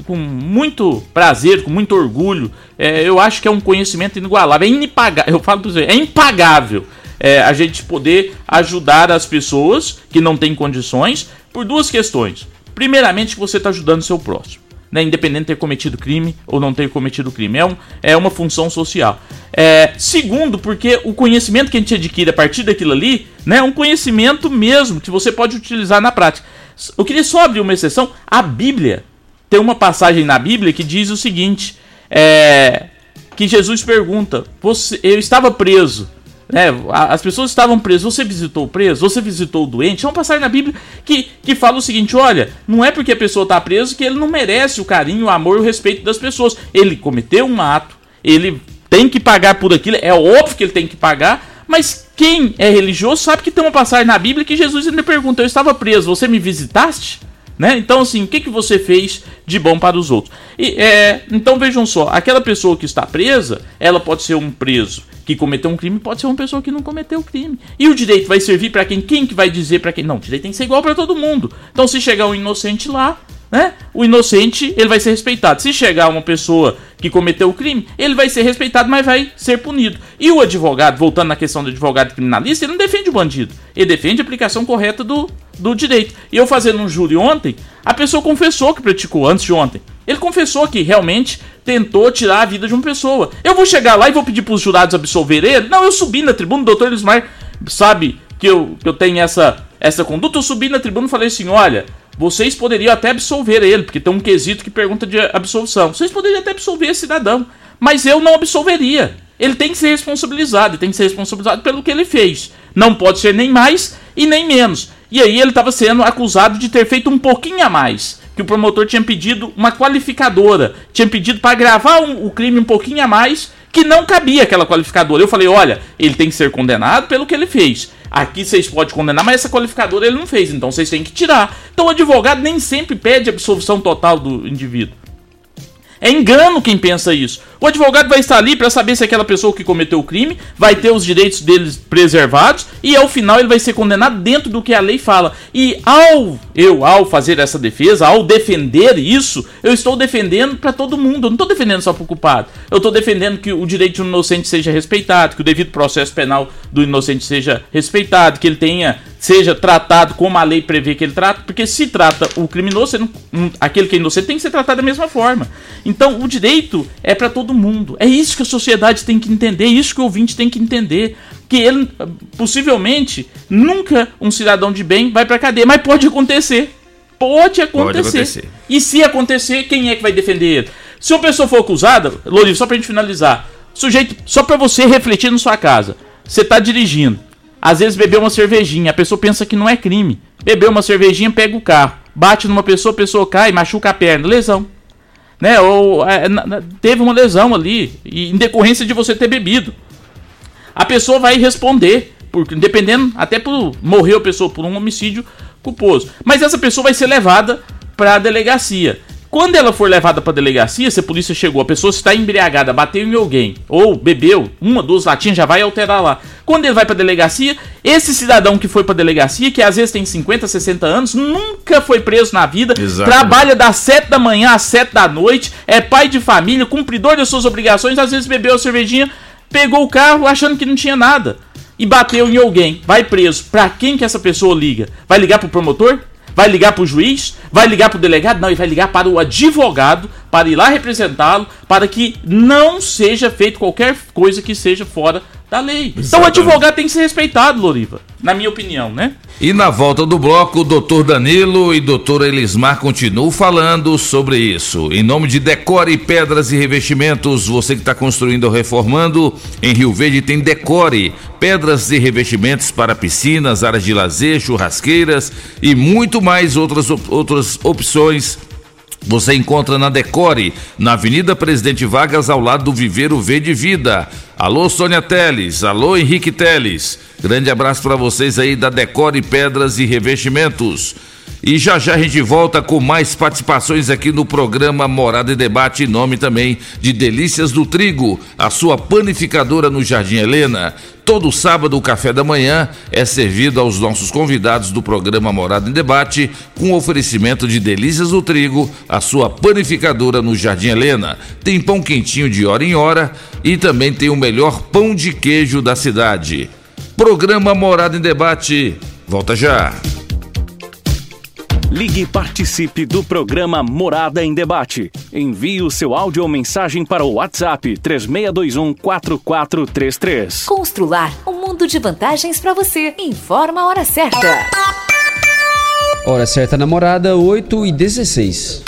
com muito prazer, com muito orgulho. É, eu acho que é um conhecimento inigualável. É. Eu falo você, é impagável é, a gente poder ajudar as pessoas que não têm condições por duas questões. Primeiramente, que você está ajudando o seu próximo né, independente de ter cometido crime ou não ter cometido crime. É, um, é uma função social. É, segundo, porque o conhecimento que a gente adquire a partir daquilo ali né, é um conhecimento mesmo que você pode utilizar na prática. Eu queria só abrir uma exceção. A Bíblia tem uma passagem na Bíblia que diz o seguinte: é, que Jesus pergunta, eu estava preso. Né, as pessoas estavam presas. Você visitou o preso? Você visitou o doente? É uma passagem na Bíblia que, que fala o seguinte: olha, não é porque a pessoa está presa que ele não merece o carinho, o amor e o respeito das pessoas. Ele cometeu um ato, ele tem que pagar por aquilo, é óbvio que ele tem que pagar, mas quem é religioso sabe que tem uma passagem na Bíblia que Jesus ainda pergunta: eu estava preso, você me visitaste? Né? Então, assim, o que, que você fez de bom para os outros? E, é, então, vejam só: aquela pessoa que está presa, ela pode ser um preso que cometeu um crime, pode ser uma pessoa que não cometeu crime. E o direito vai servir para quem? Quem que vai dizer para quem? Não, o direito tem que ser igual para todo mundo. Então, se chegar um inocente lá, né? O inocente, ele vai ser respeitado. Se chegar uma pessoa que cometeu o crime, ele vai ser respeitado, mas vai ser punido. E o advogado, voltando na questão do advogado criminalista, ele não defende o bandido. Ele defende a aplicação correta do, do direito. E eu fazendo um júri ontem, a pessoa confessou que praticou antes de ontem. Ele confessou que realmente tentou tirar a vida de uma pessoa. Eu vou chegar lá e vou pedir para os jurados absolver ele? Não, eu subi na tribuna, o doutor Elismar sabe que eu, que eu tenho essa, essa conduta. Eu subi na tribuna e falei assim: olha, vocês poderiam até absolver ele, porque tem um quesito que pergunta de absolvição. Vocês poderiam até absolver esse cidadão, mas eu não absolveria. Ele tem que ser responsabilizado, ele tem que ser responsabilizado pelo que ele fez. Não pode ser nem mais e nem menos. E aí ele estava sendo acusado de ter feito um pouquinho a mais. que o promotor tinha pedido uma qualificadora, tinha pedido para gravar um, o crime um pouquinho a mais, que não cabia aquela qualificadora. Eu falei, olha, ele tem que ser condenado pelo que ele fez. Aqui vocês podem condenar, mas essa qualificadora ele não fez, então vocês têm que tirar. Então o advogado nem sempre pede absolvição total do indivíduo. É engano quem pensa isso. O advogado vai estar ali para saber se aquela pessoa que cometeu o crime vai ter os direitos deles preservados e ao final ele vai ser condenado dentro do que a lei fala. E ao eu, ao fazer essa defesa, ao defender isso, eu estou defendendo para todo mundo. Eu não estou defendendo só para o culpado. Eu estou defendendo que o direito do inocente seja respeitado, que o devido processo penal do inocente seja respeitado, que ele tenha seja tratado como a lei prevê que ele trata, porque se trata o criminoso, não, aquele que é inocente tem que ser tratado da mesma forma. Então, o direito é para todo mundo. É isso que a sociedade tem que entender, é isso que o ouvinte tem que entender. Que ele, possivelmente, nunca um cidadão de bem vai pra cadeia, mas pode acontecer. Pode acontecer. Pode acontecer. E se acontecer, quem é que vai defender ele? Se uma pessoa for acusada, Lourinho, só pra gente finalizar, sujeito, só pra você refletir na sua casa, você tá dirigindo, às vezes bebeu uma cervejinha, a pessoa pensa que não é crime. Bebeu uma cervejinha, pega o carro, bate numa pessoa, a pessoa cai, machuca a perna, lesão. Né? Ou é, teve uma lesão ali, em decorrência de você ter bebido. A pessoa vai responder, porque dependendo, até por morrer a pessoa por um homicídio culposo. Mas essa pessoa vai ser levada para a delegacia. Quando ela for levada para delegacia, se a polícia chegou, a pessoa está embriagada, bateu em alguém, ou bebeu, uma, duas latinhas, já vai alterar lá. Quando ele vai para delegacia, esse cidadão que foi para delegacia, que às vezes tem 50, 60 anos, nunca foi preso na vida, trabalha das 7 da manhã às 7 da noite, é pai de família, cumpridor das suas obrigações, às vezes bebeu a cervejinha, pegou o carro achando que não tinha nada e bateu em alguém, vai preso. Pra quem que essa pessoa liga? Vai ligar pro promotor? Vai ligar pro juiz? Vai ligar pro delegado? Não, ele vai ligar para o advogado para ir lá representá-lo, para que não seja feito qualquer coisa que seja fora da lei. Então o Exatamente. advogado tem que ser respeitado, Loriva, na minha opinião, né? E na volta do bloco, o doutor Danilo e doutor Elismar continuam falando sobre isso. Em nome de Decore Pedras e Revestimentos, você que está construindo ou reformando, em Rio Verde tem Decore, pedras e revestimentos para piscinas, áreas de lazer, churrasqueiras e muito mais outras, outras opções você encontra na Decore, na Avenida Presidente Vargas, ao lado do Viveiro Verde Vida. Alô, Sônia Teles. Alô, Henrique Teles. Grande abraço para vocês aí da Decore Pedras e Revestimentos. E já já a gente volta com mais participações aqui no programa Morada e Debate, em nome também de Delícias do Trigo, a sua panificadora no Jardim Helena. Todo sábado o café da manhã é servido aos nossos convidados do programa Morada em Debate, com oferecimento de Delícias do Trigo, a sua panificadora no Jardim Helena. Tem pão quentinho de hora em hora e também tem o melhor pão de queijo da cidade. Programa Morada em Debate. Volta já. Ligue e participe do programa Morada em Debate. Envie o seu áudio ou mensagem para o WhatsApp 3621 4433. Constrular um mundo de vantagens para você. Informa a hora certa. Hora certa namorada, 8 e 16.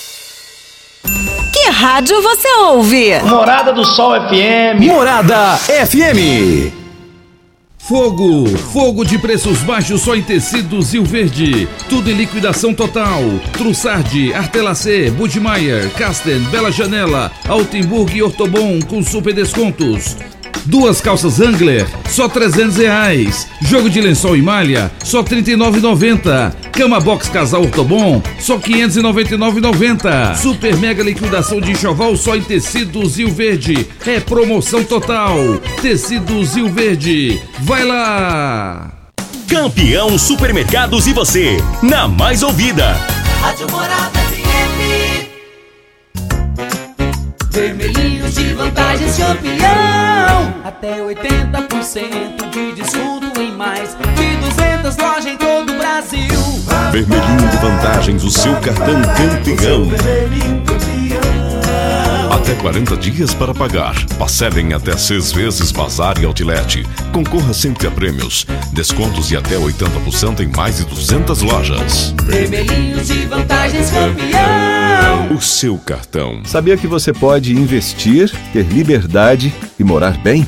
Que rádio você ouve? Morada do Sol FM. Morada FM. Fogo, fogo de preços baixos só em tecidos Rio Verde. Tudo em liquidação total. Trussardi, Artelacê, Budmeier, Casten, Bela Janela, Altenburg e Ortobon com super descontos. Duas calças Angler, só 300 reais. Jogo de lençol e malha, só 39,90. Cama box casal Ortobon, só 599,90. Super mega liquidação de enxoval só em tecidos Rio Verde. É promoção total. Tecidos Rio Verde. Vai lá! Campeão Supermercados e você, na mais ouvida. Rádio Morada FM. Vermelhinhos de. Até 80% de desconto em mais de 200 lojas em todo o Brasil. Vermelhinho de vantagens, o seu cartão campeão. Até 40 dias para pagar. Parcelem até seis vezes Bazar e Outlet. Concorra sempre a prêmios. Descontos de até 80% em mais de 200 lojas. Vermelhinhos de vantagens campeão. O seu cartão. Sabia que você pode investir, ter liberdade e morar bem?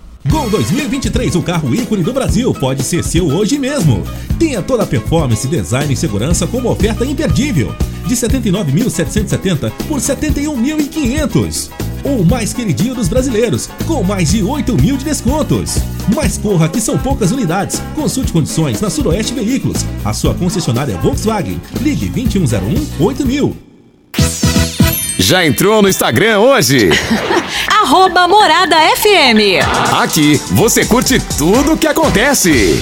Gol 2023, o carro ícone do Brasil, pode ser seu hoje mesmo. Tenha toda a performance, design e segurança como oferta imperdível. De 79.770 por 71.500. O mais queridinho dos brasileiros, com mais de 8 mil de descontos. Mas corra que são poucas unidades. Consulte condições na Suroeste Veículos, a sua concessionária Volkswagen. Ligue 2101 8000. Já entrou no Instagram hoje? Arroba Morada FM. Aqui você curte tudo o que acontece.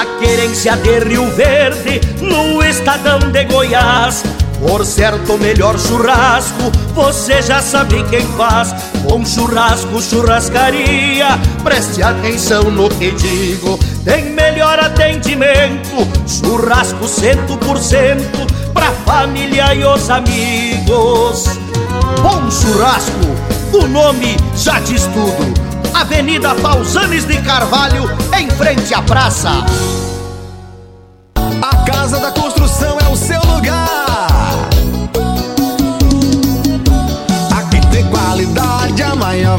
Na querência de Rio Verde, no estadão de Goiás. Por certo, melhor churrasco, você já sabe quem faz. Bom churrasco, churrascaria. Preste atenção no que digo. Tem melhor atendimento. Churrasco 100% pra família e os amigos. Bom churrasco, o nome já diz tudo. Avenida Pausanes de Carvalho, em frente à praça. A Casa da Construção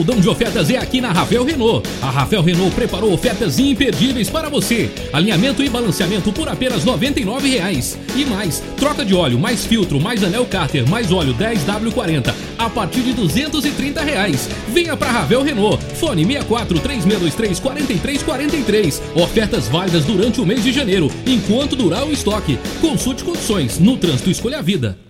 Saldão de ofertas é aqui na Ravel Renault. A Ravel Renault preparou ofertas imperdíveis para você. Alinhamento e balanceamento por apenas R$ 99,00. E mais, troca de óleo, mais filtro, mais anel cárter, mais óleo 10W40 a partir de 230 reais. Venha para Ravel Renault. Fone 64 3623 4343. Ofertas válidas durante o mês de janeiro, enquanto durar o estoque. Consulte condições. No trânsito escolha a vida.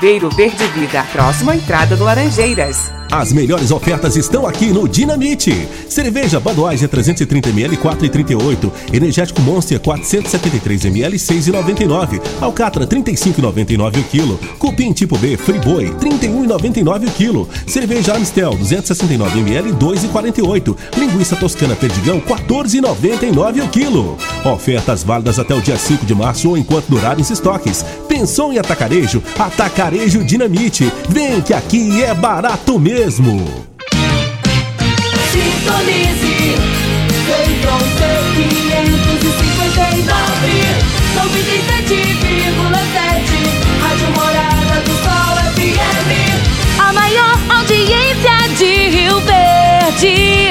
Ribeiro Verde Vida, próximo à entrada do Laranjeiras. As melhores ofertas estão aqui no Dinamite. Cerveja Budweiser 330ml 4,38. Energético Monster 473ml 6,99. Alcatra 35,99 o quilo. Cupim tipo B Friboi 31,99 o quilo. Cerveja Amstel 269ml 2,48. Linguiça Toscana Perdigão 14,99 o quilo. Ofertas válidas até o dia 5 de março ou enquanto durarem os estoques. Pensou em atacarejo? Atacarejo Dinamite. Vem que aqui é barato mesmo mesmo. Sintonize, Central 559, sete, Rádio Morada do Sol FM. A maior audiência de Rio Verde.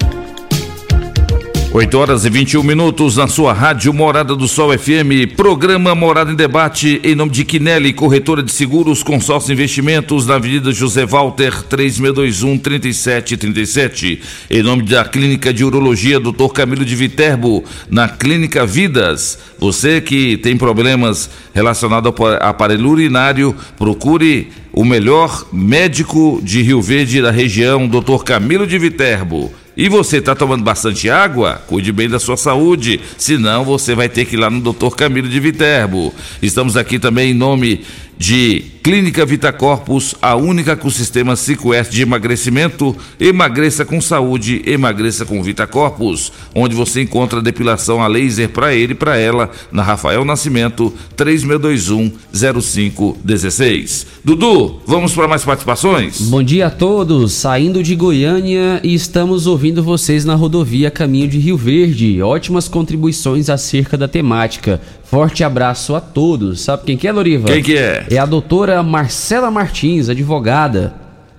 8 horas e 21 minutos na sua rádio Morada do Sol FM, programa Morada em Debate, em nome de Quinelli, corretora de seguros, consórcio investimentos, na Avenida José Walter, 3621-3737. Em nome da Clínica de Urologia, Dr. Camilo de Viterbo, na Clínica Vidas. Você que tem problemas relacionados ao aparelho urinário, procure o melhor médico de Rio Verde da região, Dr. Camilo de Viterbo. E você está tomando bastante água? Cuide bem da sua saúde, senão você vai ter que ir lá no Dr. Camilo de Viterbo. Estamos aqui também em nome de Clínica Vita Corpus, a única com sistema Cicoeste de emagrecimento. Emagreça com saúde, emagreça com Vita Corpus, onde você encontra depilação a laser para ele e para ela, na Rafael Nascimento, 3621-0516. Dudu, vamos para mais participações? Bom dia a todos, saindo de Goiânia e estamos ouvindo vocês na rodovia Caminho de Rio Verde. Ótimas contribuições acerca da temática. Forte abraço a todos. Sabe quem que é, Loriva? Quem que é? É a doutora Marcela Martins, advogada.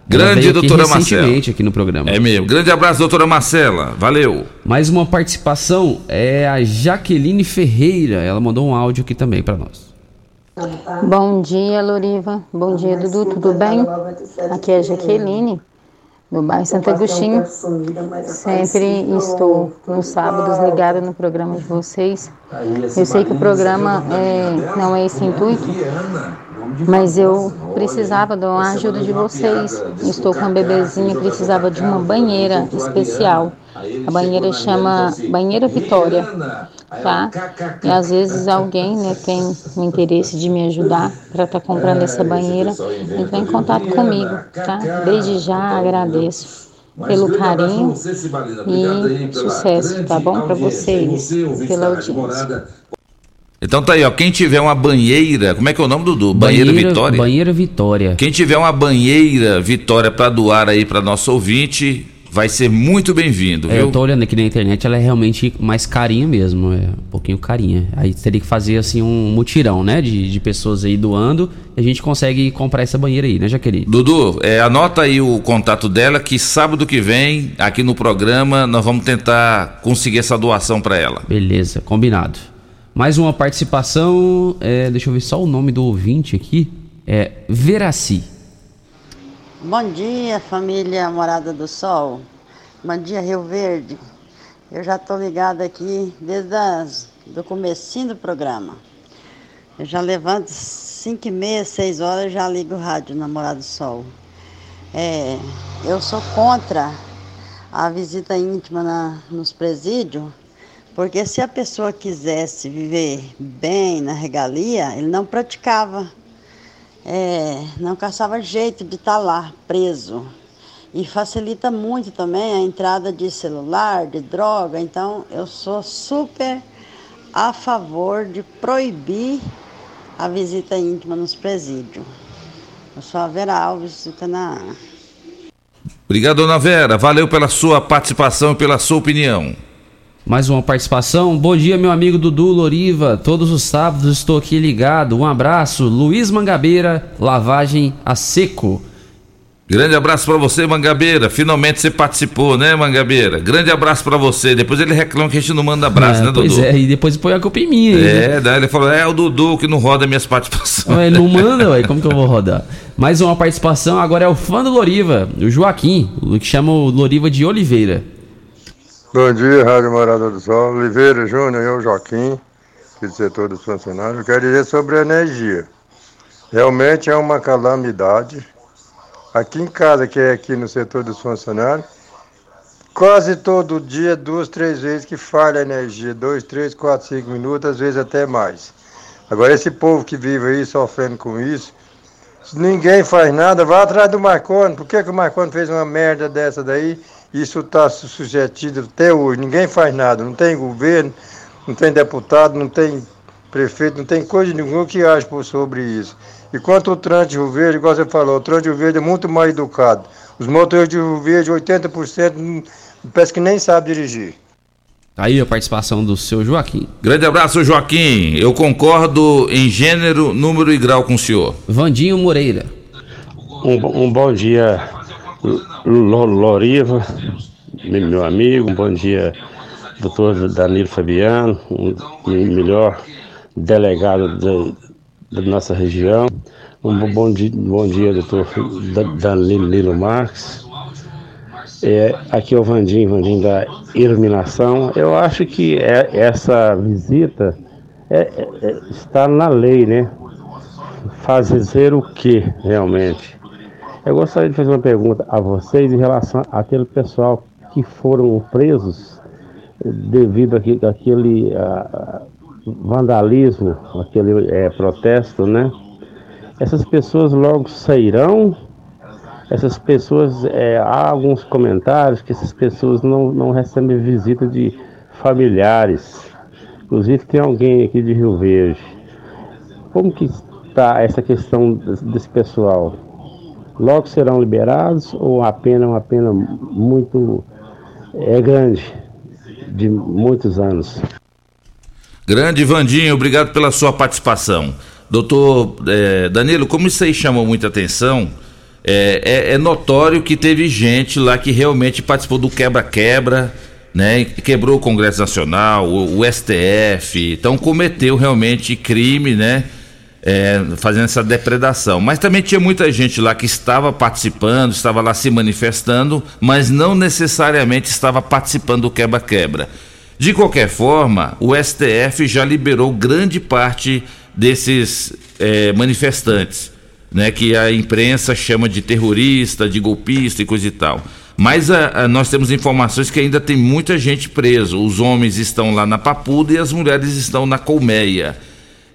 Grande doutora recentemente Marcela. aqui no programa. É mesmo. Grande abraço, doutora Marcela. Valeu. Mais uma participação é a Jaqueline Ferreira. Ela mandou um áudio aqui também para nós. Bom dia, Loriva. Bom dia, Dudu. Tudo bem? Aqui é a Jaqueline, do bairro Santo Agostinho. Sempre estou nos sábados ligada no programa de vocês. Eu sei que o programa é, não é esse intuito, mas eu precisava da ajuda de vocês. Estou com uma bebezinha, precisava de uma banheira especial. A banheira chama Banheira Vitória, tá? E às vezes alguém né, tem o interesse de me ajudar para estar comprando essa banheira, entra em contato comigo, tá? Desde já agradeço pelo carinho e sucesso, tá bom? Para vocês, pela audiência. Então tá aí, ó. Quem tiver uma banheira, como é que é o nome, Dudu? Banheira, Vitória? Banheira Vitória. Quem tiver uma banheira Vitória para doar aí para nosso ouvinte, vai ser muito bem-vindo, É, viu? eu tô olhando aqui na internet, ela é realmente mais carinha mesmo, é um pouquinho carinha. Aí teria que fazer assim um mutirão, né, de, de pessoas aí doando, e a gente consegue comprar essa banheira aí, né, Jaqueline? Dudu, é, anota aí o contato dela que sábado que vem, aqui no programa, nós vamos tentar conseguir essa doação para ela. Beleza, combinado. Mais uma participação, é, deixa eu ver só o nome do ouvinte aqui, é Veraci. Bom dia, família Morada do Sol. Bom dia, Rio Verde. Eu já estou ligada aqui desde as, do comecinho do programa. Eu já levanto 5 e meia, 6 horas, já ligo o rádio na Morada do Sol. É, eu sou contra a visita íntima na, nos presídios, porque se a pessoa quisesse viver bem na regalia, ele não praticava é, não caçava jeito de estar lá preso. E facilita muito também a entrada de celular, de droga. Então, eu sou super a favor de proibir a visita íntima nos presídios. Eu sou a Vera Alves do Canaã. Obrigado, dona Vera. Valeu pela sua participação e pela sua opinião. Mais uma participação. Bom dia, meu amigo Dudu Loriva. Todos os sábados estou aqui ligado. Um abraço. Luiz Mangabeira, lavagem a seco. Grande abraço para você, Mangabeira. Finalmente você participou, né, Mangabeira? Grande abraço para você. Depois ele reclama que a gente não manda abraço, É, né, Dudu? Pois é, e depois põe a culpa em mim. É, né? daí ele falou: é o Dudu que não roda minhas participações. Ué, não manda, ué, como que eu vou rodar? Mais uma participação, agora é o fã do Loriva, o Joaquim, que chama o Loriva de Oliveira. Bom dia, Rádio Morada do Sol. Oliveira Júnior, eu, Joaquim, aqui do setor dos funcionários. Eu quero dizer sobre a energia. Realmente é uma calamidade. Aqui em casa, que é aqui no setor dos funcionários, quase todo dia, duas, três vezes que falha a energia. Dois, três, quatro, cinco minutos, às vezes até mais. Agora, esse povo que vive aí sofrendo com isso, se ninguém faz nada, vá atrás do Marconi. Por que, que o Marconi fez uma merda dessa daí Isso está sujetido até hoje. Ninguém faz nada. Não tem governo, não tem deputado, não tem prefeito, não tem coisa nenhuma que age sobre isso. E quanto ao trânsito de Rio Verde, igual você falou, o trânsito de Rio Verde é muito mal educado. Os motoristas de Rio Verde, 80%, não- parece que nem sabe dirigir. Aí a participação do seu Joaquim. Grande abraço, Joaquim. Eu concordo em gênero, número e grau com o senhor. Vandinho Moreira. Um, um bom dia, Loriva, me- meu amigo. Bom dia, doutor Danilo Fabiano, um melhor delegado da, da nossa região. Um bo- bom dia, bom dia doutor Da- Danilo Marques. É, aqui é o Vandinho, Vandinho da Iluminação. Eu acho que é- essa visita é- é- é- está na lei, né? Fazer o que realmente? Eu gostaria de fazer uma pergunta a vocês em relação àquele pessoal que foram presos devido àque- àquele ah, vandalismo, aquele eh, protesto, né? Essas pessoas logo sairão. Essas pessoas, eh, há alguns comentários que essas pessoas não, não recebem visita de familiares. Inclusive tem alguém aqui de Rio Verde. Como que está essa questão desse pessoal? Logo serão liberados ou a pena é uma pena muito é grande, de muitos anos? Grande Vandinho, obrigado pela sua participação. Doutor eh, Danilo, como isso aí chamou muita atenção, é, é- é notório que teve gente lá que realmente participou do quebra-quebra, né? Quebrou o Congresso Nacional, o, o STF, então cometeu realmente crime, né? É, fazendo essa depredação. Mas também tinha muita gente lá que estava participando, estava lá se manifestando, mas não necessariamente estava participando do quebra-quebra. De qualquer forma, o STF já liberou grande parte desses é, manifestantes, né, que a imprensa chama de terrorista, de golpista e coisa e tal. Mas a- a- nós temos informações que ainda tem muita gente preso. Os homens estão lá na Papuda e as mulheres estão na Colmeia.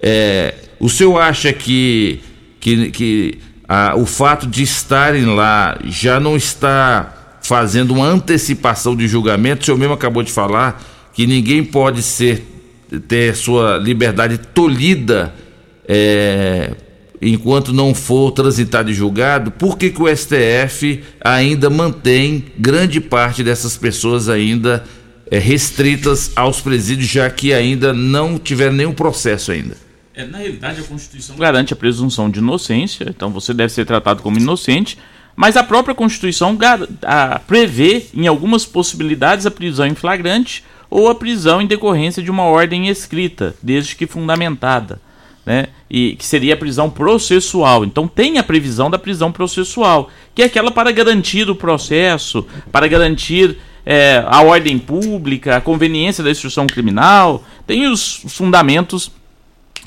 É, o senhor acha que, que, que ah, o fato de estarem lá já não está fazendo uma antecipação de julgamento? O senhor mesmo acabou de falar que ninguém pode ser ter sua liberdade tolhida é, enquanto não for transitado e julgado. Por que, que o STF ainda mantém grande parte dessas pessoas ainda é, restritas aos presídios, já que ainda não tiveram nenhum processo ainda? É, na realidade, a Constituição garante a presunção de inocência, então você deve ser tratado como inocente, mas a própria Constituição a- prevê, em algumas possibilidades, a prisão em flagrante ou a prisão em decorrência de uma ordem escrita, desde que fundamentada. Né? E que seria a prisão processual. Então tem a previsão da prisão processual, que é aquela para garantir o processo, para garantir é, a ordem pública, a conveniência da instrução criminal, tem os fundamentos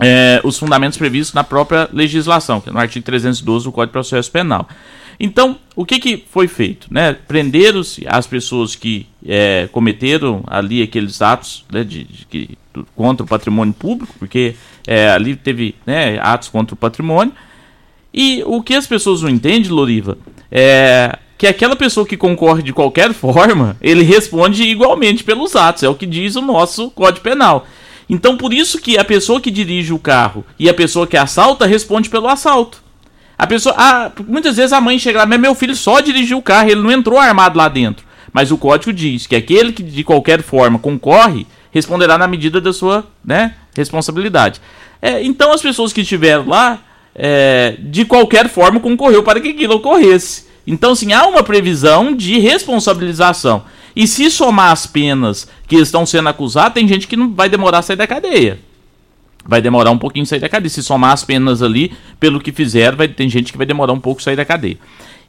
é, os fundamentos previstos na própria legislação, que é no artigo 312 do Código de Processo Penal. Então, o que, que foi feito? Né? Prenderam-se as pessoas que é, cometeram ali aqueles atos né, de, de do- contra o patrimônio público, porque é, ali teve né, atos contra o patrimônio. E o que as pessoas não entendem, Loriva, é que aquela pessoa que concorre de qualquer forma, ele responde igualmente pelos atos, é o que diz o nosso Código Penal. Então, por isso que a pessoa que dirige o carro e a pessoa que assalta responde pelo assalto. A pessoa, ah, muitas vezes a mãe chega lá, mas meu filho só dirigiu o carro, ele não entrou armado lá dentro. Mas o código diz que aquele que de qualquer forma concorre responderá na medida da sua né, responsabilidade. É, então as pessoas que estiveram lá, é, de qualquer forma concorreu para que aquilo ocorresse. Então, sim, há uma previsão de responsabilização. E se somar as penas que estão sendo acusadas, tem gente que não vai demorar a sair da cadeia. Vai demorar um pouquinho sair da cadeia. Se somar as penas ali, pelo que fizeram, vai, tem gente que vai demorar um pouco sair da cadeia.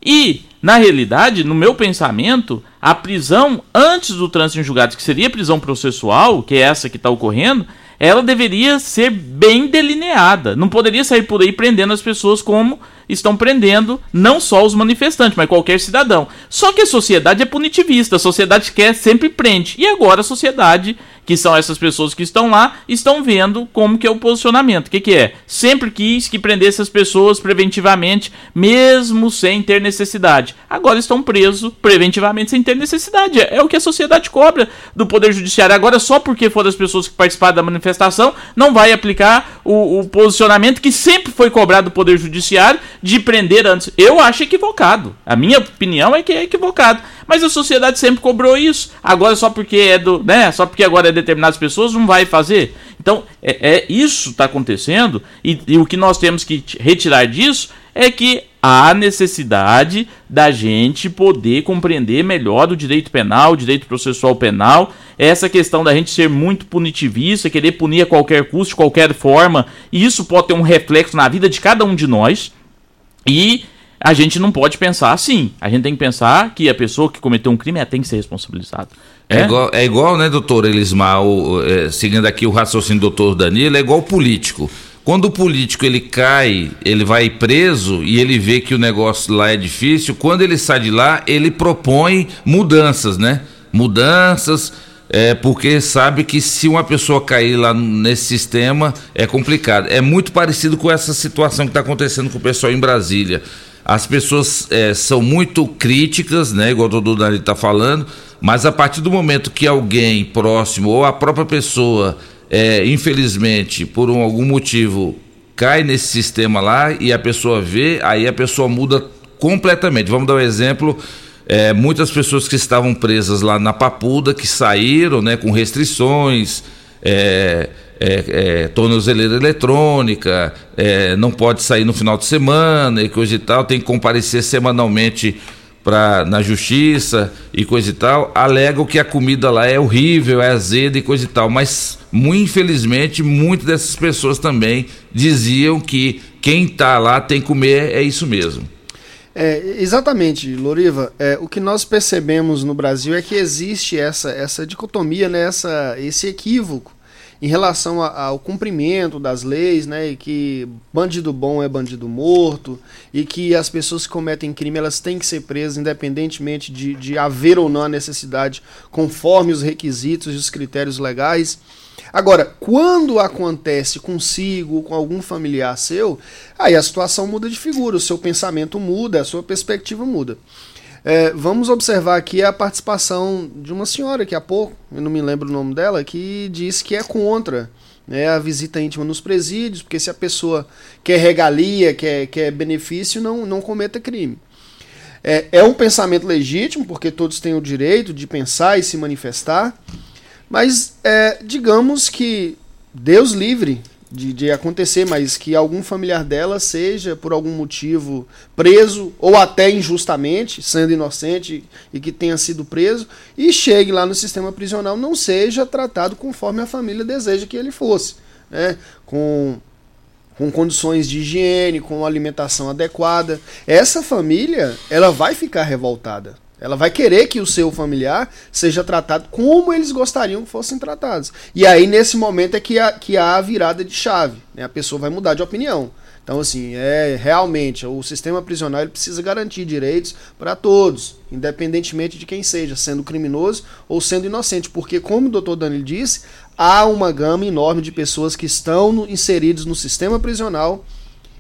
E, na realidade, no meu pensamento, a prisão antes do trânsito em julgado, que seria prisão processual, que é essa que está ocorrendo, ela deveria ser bem delineada. Não poderia sair por aí prendendo as pessoas como estão prendendo não só os manifestantes, mas qualquer cidadão. Só que a sociedade é punitivista, a sociedade quer sempre prende. E agora a sociedade, que são essas pessoas que estão lá, estão vendo como que é o posicionamento. O que, que é? Sempre quis que prendesse as pessoas preventivamente, mesmo sem ter necessidade. Agora estão presos preventivamente sem ter necessidade. É, é o que a sociedade cobra do Poder Judiciário. Agora, só porque foram as pessoas que participaram da manifestação, não vai aplicar o, o posicionamento que sempre foi cobrado do Poder Judiciário de prender antes. Eu acho equivocado. A minha opinião é que é equivocado. Mas a sociedade sempre cobrou isso. Agora, só porque é do. Né, só porque agora é determinadas pessoas, não vai fazer. Então, é, é isso está acontecendo. E, e o que nós temos que retirar disso é que há necessidade da gente poder compreender melhor o direito penal, o direito processual penal, essa questão da gente ser muito punitivista, querer punir a qualquer custo, de qualquer forma, e isso pode ter um reflexo na vida de cada um de nós. E a gente não pode pensar assim. A gente tem que pensar que a pessoa que cometeu um crime tem que ser responsabilizada. É, é igual, é igual, né, doutor Elismar, o, é, seguindo aqui o raciocínio do doutor Danilo, é igual o político. Quando o político ele cai, ele vai preso e ele vê que o negócio lá é difícil, quando ele sai de lá, ele propõe mudanças, né? Mudanças, é, porque sabe que se uma pessoa cair lá nesse sistema é complicado. É muito parecido com essa situação que está acontecendo com o pessoal em Brasília. As pessoas é, são muito críticas, né? Igual o doutor Dani está falando, mas a partir do momento que alguém próximo ou a própria pessoa é, infelizmente, por um, algum motivo, cai nesse sistema lá e a pessoa vê, aí a pessoa muda completamente. Vamos dar um exemplo. É, muitas pessoas que estavam presas lá na Papuda, que saíram né, com restrições, é, é, é, tornozeleira eletrônica, é, não pode sair no final de semana e coisa e tal, tem que comparecer semanalmente pra, na justiça e coisa e tal, alegam que a comida lá é horrível, é azeda e coisa e tal, mas muito infelizmente muitas dessas pessoas também diziam que quem está lá tem que comer, é isso mesmo. É, exatamente, Loriva. É, o que nós percebemos no Brasil é que existe essa, essa dicotomia, né, essa, esse equívoco em relação a, ao cumprimento das leis, né, e que bandido bom é bandido morto, e que as pessoas que cometem crime elas têm que ser presas independentemente de, de haver ou não a necessidade, conforme os requisitos e os critérios legais. Agora, quando acontece consigo, com algum familiar seu, aí a situação muda de figura, o seu pensamento muda, a sua perspectiva muda. É, vamos observar aqui a participação de uma senhora que há pouco, eu não me lembro o nome dela, que disse que é contra né, a visita íntima nos presídios, porque se a pessoa quer regalia, quer, quer benefício, não, não cometa crime. É, é um pensamento legítimo, porque todos têm o direito de pensar e se manifestar, mas é, digamos que Deus livre de, de, acontecer, mas que algum familiar dela seja, por algum motivo, preso, ou até injustamente, sendo inocente e que tenha sido preso, e chegue lá no sistema prisional, não seja tratado conforme a família deseja que ele fosse. Né? Com, com condições de higiene, com alimentação adequada. Essa família, ela vai ficar revoltada. Ela vai querer que o seu familiar seja tratado como eles gostariam que fossem tratados. E aí, nesse momento, é que há, que há a virada de chave. Né? A pessoa vai mudar de opinião. Então, assim, é realmente o sistema prisional ele precisa garantir direitos para todos, independentemente de quem seja, sendo criminoso ou sendo inocente, porque, como o doutor Danilo disse, há uma gama enorme de pessoas que estão no, inseridos no sistema prisional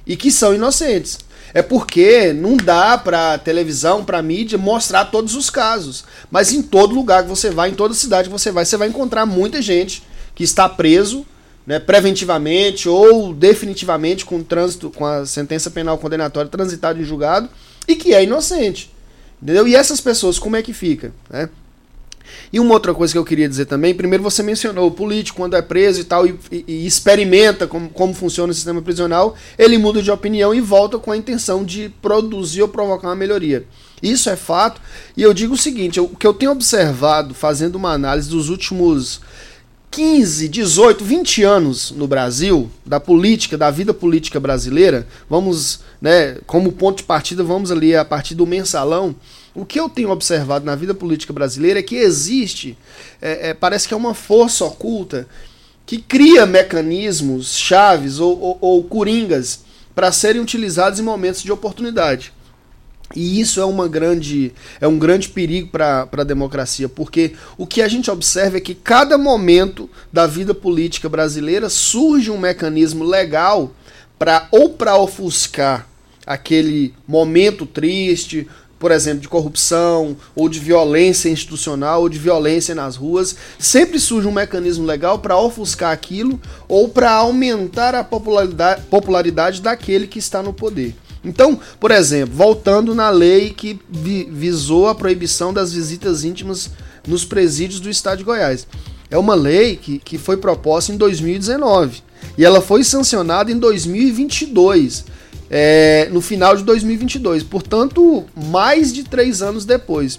e que são inocentes. É porque não dá para televisão, para mídia mostrar todos os casos. Mas em todo lugar que você vai, em toda cidade que você vai, você vai encontrar muita gente que está preso, né, preventivamente ou definitivamente com trânsito, com a sentença penal condenatória transitada em julgado e que é inocente. Entendeu? E essas pessoas como é que fica, né? E uma outra coisa que eu queria dizer também, primeiro você mencionou o político quando é preso e tal e, e, e experimenta como, como funciona o sistema prisional, ele muda de opinião e volta com a intenção de produzir ou provocar uma melhoria. Isso é fato. E eu digo o seguinte, o que eu tenho observado fazendo uma análise dos últimos 15, 18, 20 anos no Brasil, da política, da vida política brasileira, vamos, né, como ponto de partida, vamos ali a partir do mensalão, o que eu tenho observado na vida política brasileira é que existe, é, é, parece que é uma força oculta que cria mecanismos, chaves ou, ou, ou coringas para serem utilizados em momentos de oportunidade. E isso é, uma grande, é um grande perigo para a democracia, porque o que a gente observa é que cada momento da vida política brasileira surge um mecanismo legal para ou para ofuscar aquele momento triste por exemplo, de corrupção, ou de violência institucional, ou de violência nas ruas, sempre surge um mecanismo legal para ofuscar aquilo ou para aumentar a popularidade, popularidade daquele que está no poder. Então, por exemplo, voltando na lei que vi visou a proibição das visitas íntimas nos presídios do estado de Goiás. É uma lei que, que foi proposta em 2019 e ela foi sancionada em 2022, é, no final de 2022, portanto, mais de três anos depois.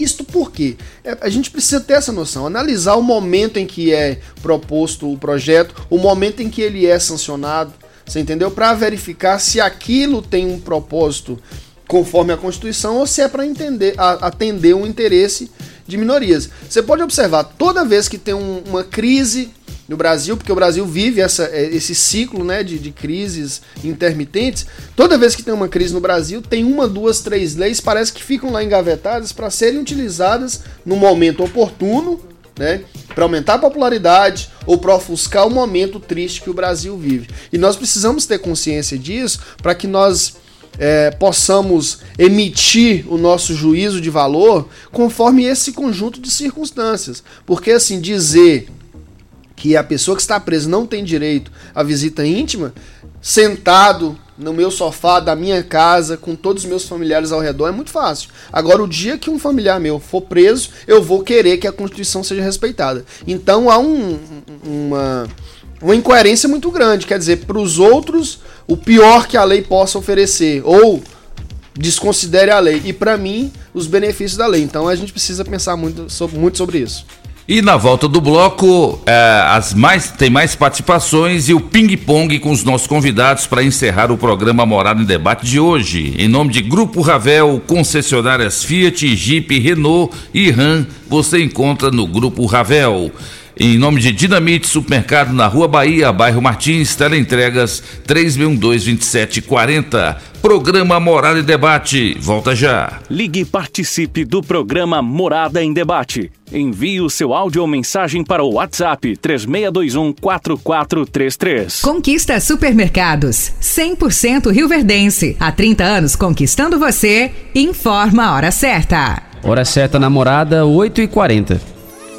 Isto por quê? É, a gente precisa ter essa noção, analisar o momento em que é proposto o projeto, o momento em que ele é sancionado, você entendeu? Para verificar se aquilo tem um propósito conforme a Constituição ou se é para entender, atender um interesse de minorias. Você pode observar, toda vez que tem um, uma crise no Brasil, porque o Brasil vive essa, é, esse ciclo né, de, de crises intermitentes, toda vez que tem uma crise no Brasil, tem uma, duas, três leis, parece que ficam lá engavetadas para serem utilizadas no momento oportuno, né, para aumentar a popularidade ou para ofuscar o momento triste que o Brasil vive. E nós precisamos ter consciência disso para que nós é, possamos emitir o nosso juízo de valor conforme esse conjunto de circunstâncias. Porque assim, dizer que a pessoa que está presa não tem direito à visita íntima, sentado no meu sofá da minha casa, com todos os meus familiares ao redor, é muito fácil. Agora, o dia que um familiar meu for preso, eu vou querer que a Constituição seja respeitada. Então há um, uma, uma incoerência muito grande. Quer dizer, para os outros, o pior que a lei possa oferecer, ou desconsidere a lei, e para mim, os benefícios da lei. Então a gente precisa pensar muito sobre, muito sobre isso. E na volta do bloco, é, as mais, tem mais participações e o ping-pong com os nossos convidados para encerrar o programa Morada em Debate de hoje. Em nome de Grupo Ravel, concessionárias Fiat, Jeep, Renault e Ram, você encontra no Grupo Ravel. Em nome de Dinamite Supermercado na Rua Bahia, bairro Martins, teleentregas 3612-2740. Programa Morada em Debate. Volta já. Ligue e participe do programa Morada em Debate. Envie o seu áudio ou mensagem para o WhatsApp 3621 4433. Conquista Supermercados, 100% Rio Verdense. Há 30 anos conquistando você. Informa a hora certa. Hora certa namorada, 8h40.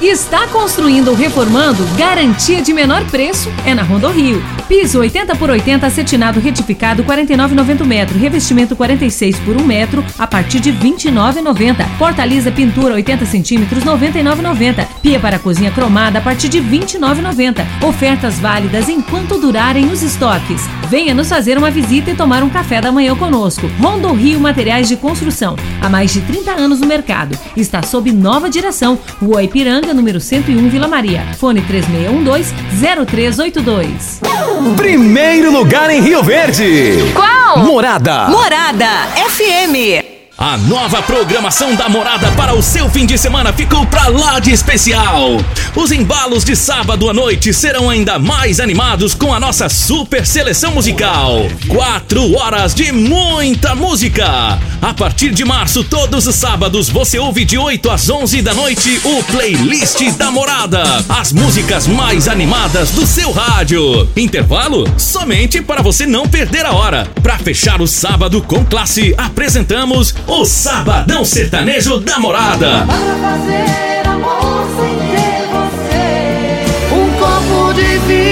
Está construindo ou reformando? Garantia de menor preço é na Rio. Piso 80 por 80 acetinado retificado 49,90 metro. Revestimento 46 por 1 metro a partir de 29,90. Porta lisa pintura 80 centímetros 99,90. Pia para cozinha cromada a partir de 29,90. Ofertas válidas enquanto durarem os estoques. Venha nos fazer uma visita e tomar um café da manhã conosco. Rondo Rio Materiais de Construção. Há mais de 30 anos no mercado. Está sob nova direção. Rua Ipiranga, número 101, Vila Maria. Fone 3612-0382. Primeiro lugar em Rio Verde. Qual? Morada. Morada FM. A nova programação da Morada para o seu fim de semana ficou pra lá de especial. Os embalos de sábado à noite serão ainda mais animados com a nossa super seleção musical. Quatro horas de muita música. A partir de março, todos os sábados, você ouve de 8 às 11 da noite o playlist da Morada. As músicas mais animadas do seu rádio. Intervalo? Somente para você não perder a hora. Para fechar o sábado com classe, apresentamos o Sabadão Sertanejo da Morada. fazer amor sem ter você. Um copo de vinho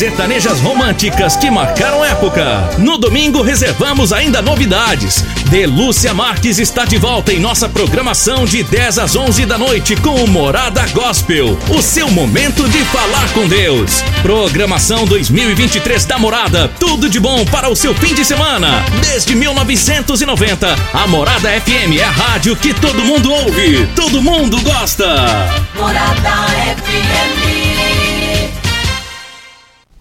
Sertanejas românticas que marcaram época. No domingo reservamos ainda novidades. Delúcia Marques está de volta em nossa programação de 10 às 11 da noite com o Morada Gospel. O seu momento de falar com Deus. Programação 2023 da Morada. Tudo de bom para o seu fim de semana. Desde 1990, a Morada FM é a rádio que todo mundo ouve, todo mundo gosta. Morada FM.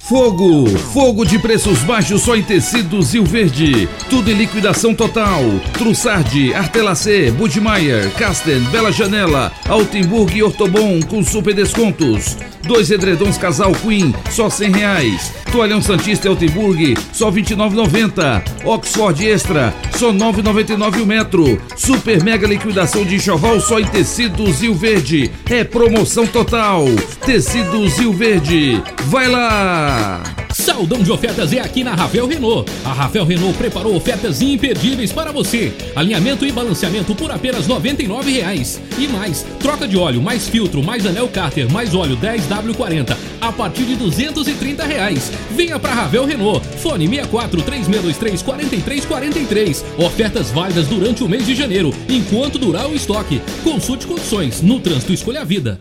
Fogo, fogo de preços baixos só em tecidos Rio Verde. Tudo em liquidação total. Trussardi, Artelacê, Budmeier, Casten, Bela Janela, Altenburg e Ortobon com super descontos. Dois edredons casal Queen, só cem reais. Toalhão Santista e Altenburg, só 29,90. Oxford Extra, só 9,99 o metro. Super mega liquidação de enxoval só em tecidos Rio Verde. É promoção total. Tecidos Rio Verde. Vai lá! Saldão de ofertas é aqui na Ravel Renault. A Ravel Renault preparou ofertas imperdíveis para você. Alinhamento e balanceamento por apenas R$ 99,00. E mais, troca de óleo, mais filtro, mais anel cárter, mais óleo 10W40 a partir de 230 reais. Venha para Ravel Renault. Fone 64 3623 4343. Ofertas válidas durante o mês de janeiro, enquanto durar o estoque. Consulte condições. No trânsito escolha a vida.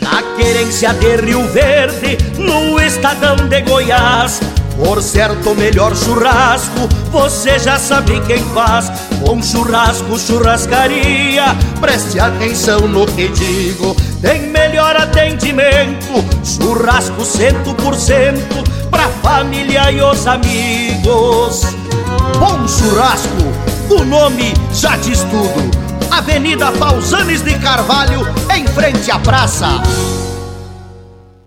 Na querência de Rio Verde, no estadão de Goiás. Por certo, melhor churrasco, você já sabe quem faz. Bom churrasco, churrascaria, preste atenção no que digo. Tem melhor atendimento, churrasco cento por cento, pra família e os amigos. Bom churrasco, o nome já diz tudo. Avenida Pausanes de Carvalho, em frente à praça.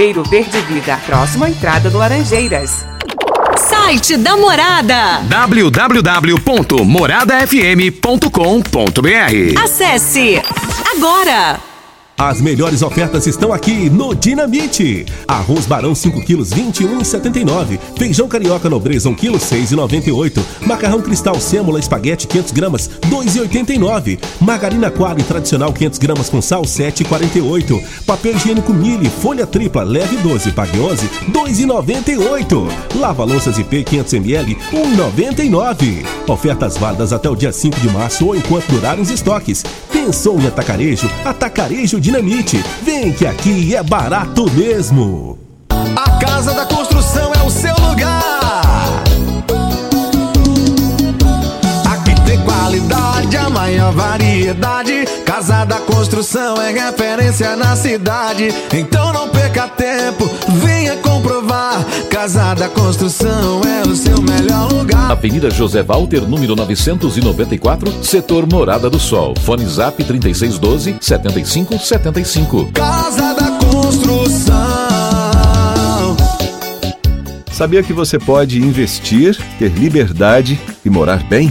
Viveiro Verde Vida, próximo à entrada do Laranjeiras. Site da Morada. www.moradafm.com.br Acesse agora. As melhores ofertas estão aqui no Dinamite. Arroz Barão 5 quilos 21,79. Feijão carioca nobreza 1 quilo 6,98. Macarrão cristal sêmola espaguete 500 gramas 2,89. Margarina quadro tradicional 500 gramas com sal 7,48. Papel higiênico Mille folha tripla leve 12 pague 11 2,98. Lava louças IP 500 ml 1,99. Ofertas válidas até o dia 5 de março ou enquanto durarem os estoques. Pensou em atacarejo? Atacarejo Dinamite. Vem que aqui é barato mesmo. A Casa da Construção é o seu lugar. Aqui tem qualidade, a maior variedade. Casa da Construção é referência na cidade. Então não perca tempo, venha comprovar. Casa da Construção é o seu melhor lugar. Avenida José Walter, número 994, setor Morada do Sol. Fone Zap 3612 7575. Casa da Construção. Sabia que você pode investir, ter liberdade e morar bem?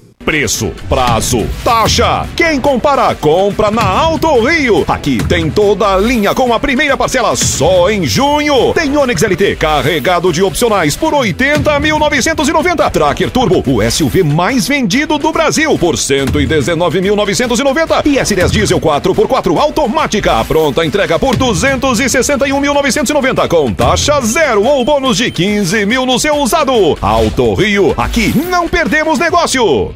Preço, prazo, taxa. Quem compara, compra na Alto Rio. Aqui tem toda a linha com a primeira parcela só em junho. Tem Onix LT carregado de opcionais por 80.990. Tracker Turbo, o SUV mais vendido do Brasil por 119.990. E S10 Diesel 4x4 automática, pronta entrega por 261.990 com taxa zero ou bônus de 15 mil no seu usado. Alto Rio, aqui não perdemos negócio.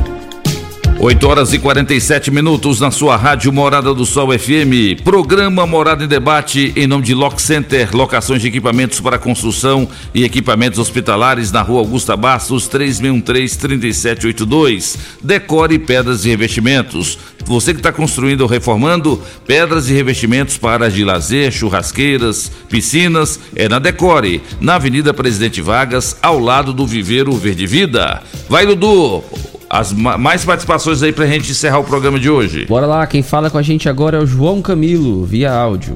8 horas e 47 minutos na sua rádio Morada do Sol FM. Programa Morada em Debate em nome de Lock Center, locações de equipamentos para construção e equipamentos hospitalares na rua Augusta Bastos, 3613-3782. Decore pedras e revestimentos. Você que está construindo ou reformando, pedras e revestimentos para áreas de lazer, churrasqueiras, piscinas, é na Decore, na Avenida Presidente Vargas, ao lado do Viveiro Verde Vida. Vai, Dudu! As ma- mais participações aí pra gente encerrar o programa de hoje. Bora lá, quem fala com a gente agora é o João Camilo, via áudio.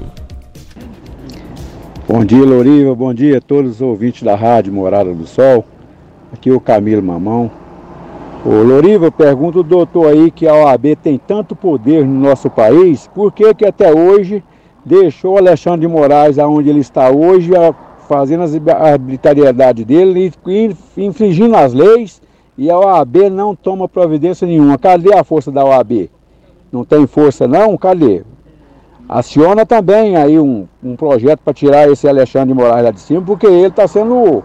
Bom dia, Loriva. Bom dia a todos os ouvintes da Rádio Morada do Sol. Aqui é o Camilo Mamão. Ô, Loriva, pergunta o doutor aí que a OAB tem tanto poder no nosso país, por que que até hoje deixou o Alexandre de Moraes aonde ele está hoje, fazendo as a arbitrariedade dele, e infringindo as leis, e a OAB não toma providência nenhuma. Cadê a força da OAB? Não tem força não? Cadê? Aciona também aí um, um projeto para tirar esse Alexandre de Moraes lá de cima, porque ele está sendo o,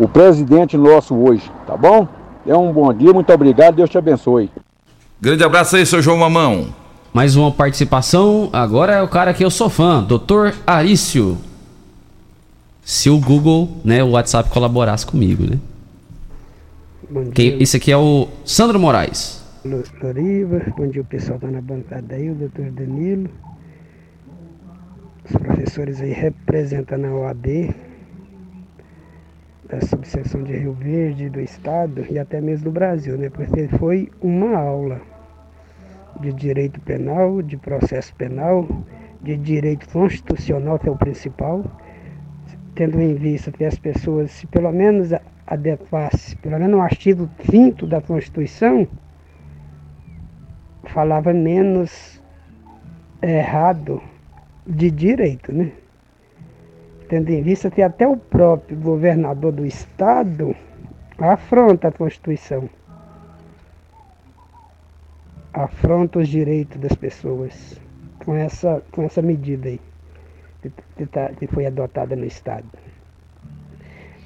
o presidente nosso hoje, tá bom? É um bom dia, muito obrigado, Deus te abençoe. Grande abraço aí, seu João Mamão. Mais uma participação, agora é o cara que eu sou fã, Dr. Arício. Se o Google, né, o WhatsApp colaborasse comigo, né? Bom dia. Quem- esse aqui é o Sandro Moraes. Lo- Loriva, bom dia o pessoal tá na bancada aí, o doutor Danilo, os professores aí representando a OAB, da subseção de Rio Verde, do Estado e até mesmo do Brasil, né? Porque foi uma aula de direito penal, de processo penal, de direito constitucional, que é o principal, tendo em vista que as pessoas, se pelo menos a- adequasse, pelo menos o artigo 5 da Constituição, falava menos errado de direito, né? Tendo em vista que até o próprio governador do estado afronta a Constituição. Afronta os direitos das pessoas com essa, com essa medida aí que, tá- que foi adotada no estado.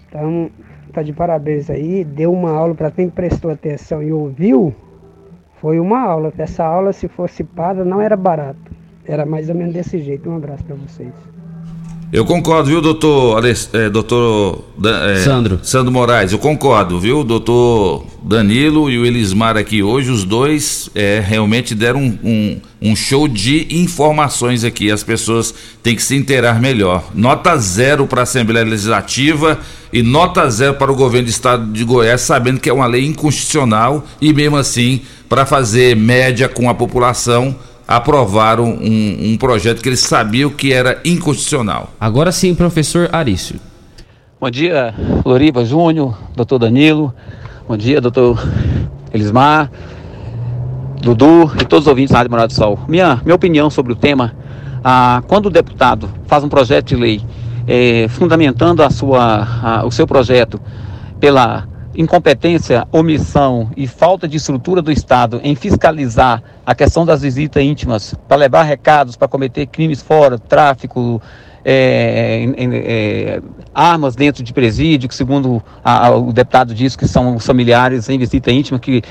Então, tá de parabéns aí, deu uma aula para quem prestou atenção e ouviu, foi uma aula. Essa aula, se fosse paga, não era barato. Era mais ou menos desse jeito. Um abraço para vocês. Eu concordo, viu, doutor, Alex- é, doutor é, Sandro. Sandro Moraes? Eu concordo, viu, doutor Danilo e o Elismar aqui hoje, os dois é, realmente deram um, um- um show de informações aqui. As pessoas têm que se inteirar melhor. Nota zero para a Assembleia Legislativa e nota zero para o governo do estado de Goiás, sabendo que é uma lei inconstitucional e mesmo assim, para fazer média com a população, aprovaram um, um projeto que eles sabiam que era inconstitucional. Agora sim, professor Arício. Bom dia, Loriva Júnior, doutor Danilo. Bom dia, doutor Elismar, Dudu e todos os ouvintes da Rádio Morada do Sol. Minha, minha opinião sobre o tema, ah, quando o deputado faz um projeto de lei eh, fundamentando a sua, a- o seu projeto pela incompetência, omissão e falta de estrutura do Estado em fiscalizar a questão das visitas íntimas para levar recados, para cometer crimes fora, tráfico, é, em- é, armas dentro de presídio, que segundo a- a- o deputado disse que são os familiares em visita íntima que,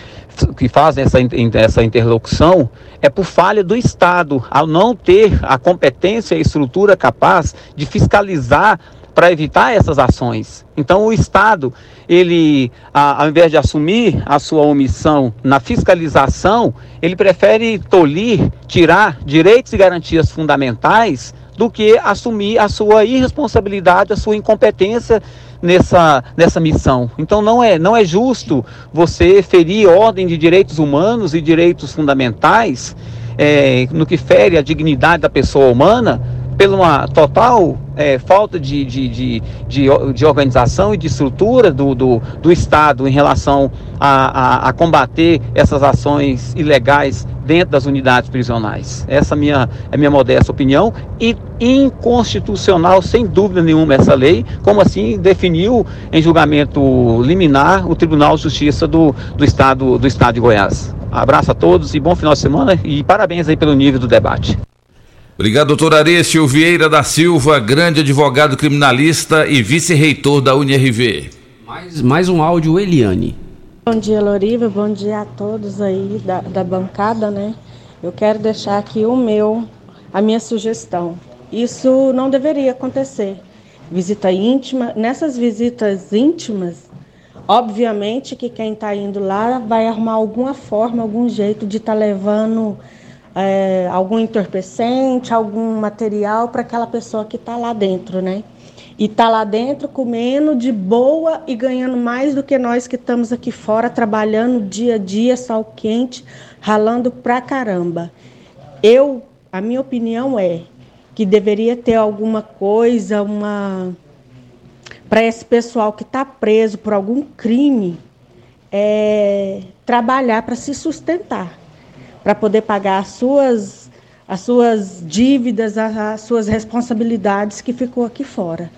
que fazem essa, essa interlocução, é por falha do Estado, ao não ter a competência e estrutura capaz de fiscalizar para evitar essas ações. Então o Estado, ele, ao invés de assumir a sua omissão na fiscalização, ele prefere tolir, tirar direitos e garantias fundamentais do que assumir a sua irresponsabilidade, a sua incompetência nessa, nessa missão. Então não é, não é justo você ferir ordem de direitos humanos e direitos fundamentais é, no que fere a dignidade da pessoa humana pela uma total é, falta de, de, de, de, de organização e de estrutura do, do, do Estado em relação a, a, a combater essas ações ilegais dentro das unidades prisionais. Essa é a minha, é minha modesta opinião e inconstitucional, sem dúvida nenhuma, essa lei, como assim definiu em julgamento liminar o Tribunal de Justiça do, do, Estado, do Estado de Goiás. Abraço a todos e bom final de semana e parabéns aí pelo nível do debate. Obrigado, doutor Arécio Vieira da Silva, grande advogado criminalista e vice-reitor da UNRV. Mais, mais um áudio, Eliane. Bom dia, Loriva. Bom dia a todos aí da, da bancada, né? Eu quero deixar aqui o meu, a minha sugestão. Isso não deveria acontecer. Visita íntima. Nessas visitas íntimas, obviamente que quem está indo lá vai arrumar alguma forma, algum jeito de estar tá levando é, algum entorpecente, algum material para aquela pessoa que está lá dentro, né? E está lá dentro comendo de boa e ganhando mais do que nós que estamos aqui fora trabalhando dia a dia, sol quente, ralando pra caramba. Eu, a minha opinião é que deveria ter alguma coisa, uma para esse pessoal que está preso por algum crime, é, trabalhar para se sustentar para poder pagar as suas, as suas dívidas, as suas responsabilidades que ficou aqui fora.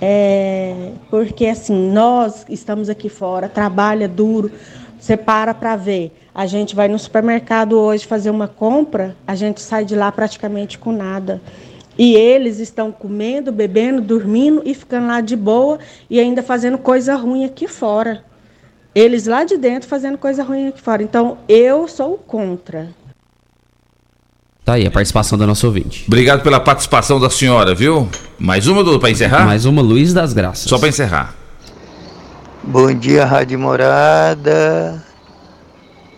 É, porque assim, nós estamos aqui fora, trabalha duro, você para para ver. A gente vai no supermercado hoje fazer uma compra, a gente sai de lá praticamente com nada. E eles estão comendo, bebendo, dormindo e ficando lá de boa e ainda fazendo coisa ruim aqui fora. Eles lá de dentro fazendo coisa ruim aqui fora. Então, eu sou contra. Tá aí a participação da nossa ouvinte. Obrigado pela participação da senhora, viu? Mais uma, Dudu, para encerrar? Mais uma, Luiz das Graças. Só para encerrar. Bom dia, Rádio Morada.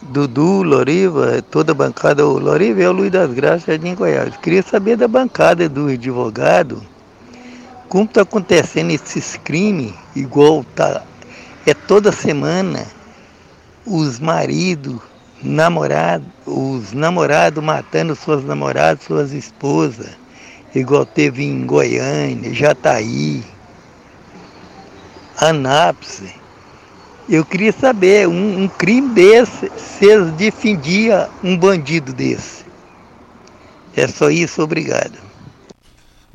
Dudu, Loriva, toda a bancada. O Loriva é o Luiz das Graças de Goiás. Queria saber da bancada do advogado. Como está acontecendo esses crimes, igual tá é toda semana os maridos, namorados, os namorados matando suas namoradas, suas esposas, igual teve em Goiânia, Jataí, Anápolis. Eu queria saber, um, um crime desse, se defendia um bandido desse. É só isso, obrigado.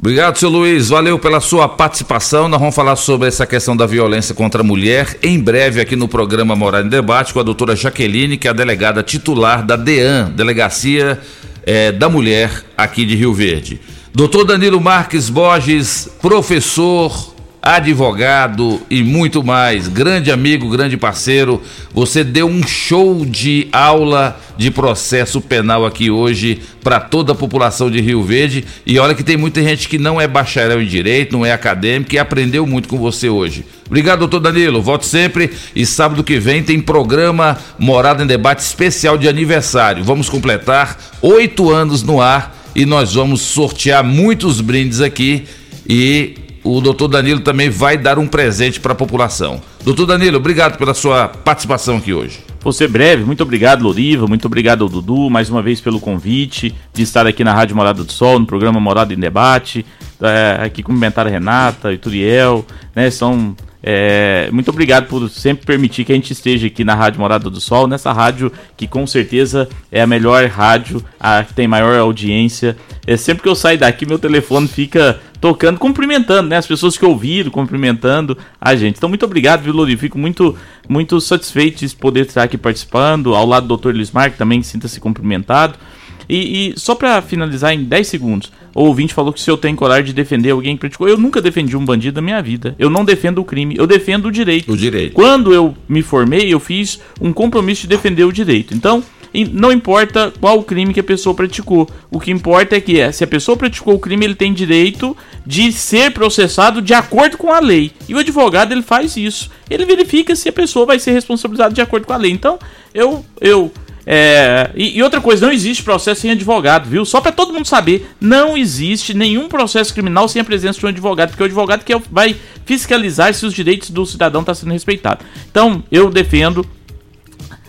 Obrigado, seu Luiz. Valeu pela sua participação. Nós vamos falar sobre essa questão da violência contra a mulher em breve aqui no programa Morar em Debate com a doutora Jaqueline, que é a delegada titular da DEAN, Delegacia é, da Mulher aqui de Rio Verde. Doutor Danilo Marques Borges, professor, advogado e muito mais. Grande amigo, grande parceiro. Você deu um show de aula de processo penal aqui hoje para toda a população de Rio Verde. E olha que tem muita gente que não é bacharel em direito, não é acadêmico e aprendeu muito com você hoje. Obrigado, doutor Danilo. Volte sempre. E sábado que vem tem programa Morada em Debate especial de aniversário. Vamos completar oito anos no ar e nós vamos sortear muitos brindes aqui. E o doutor Danilo também vai dar um presente para a população. Doutor Danilo, obrigado pela sua participação aqui hoje. Vou ser breve, muito obrigado Loriva, muito obrigado ao Dudu, mais uma vez pelo convite de estar aqui na Rádio Morada do Sol, no programa Morada em Debate, é, aqui cumprimentar a Renata e Turiel, né, são é, muito obrigado por sempre permitir que a gente esteja aqui na Rádio Morada do Sol, nessa rádio que com certeza é a melhor rádio, a que tem maior audiência. É, sempre que eu saio daqui, meu telefone fica tocando, cumprimentando, né? As pessoas que ouviram, cumprimentando a gente. Então, muito obrigado, viu, Lori? Fico muito, muito satisfeito de poder estar aqui participando, ao lado do Dr. Luiz Marques, também sinta-se cumprimentado. E, e só para finalizar em 10 segundos, o ouvinte falou que se eu tenho coragem de defender alguém que praticou, eu nunca defendi um bandido na minha vida. Eu não defendo o crime, eu defendo o direito. O direito. Quando eu me formei, eu fiz um compromisso de defender o direito. Então, não importa qual o crime que a pessoa praticou. O que importa é que é, se a pessoa praticou o crime, ele tem direito de ser processado de acordo com a lei. E o advogado ele faz isso. Ele verifica se a pessoa vai ser responsabilizada de acordo com a lei. Então, eu eu É, e, e outra coisa, não existe processo sem advogado, viu? Só para todo mundo saber, não existe nenhum processo criminal sem a presença de um advogado, porque o advogado que é vai fiscalizar se os direitos do cidadão estão sendo respeitados. Então, eu defendo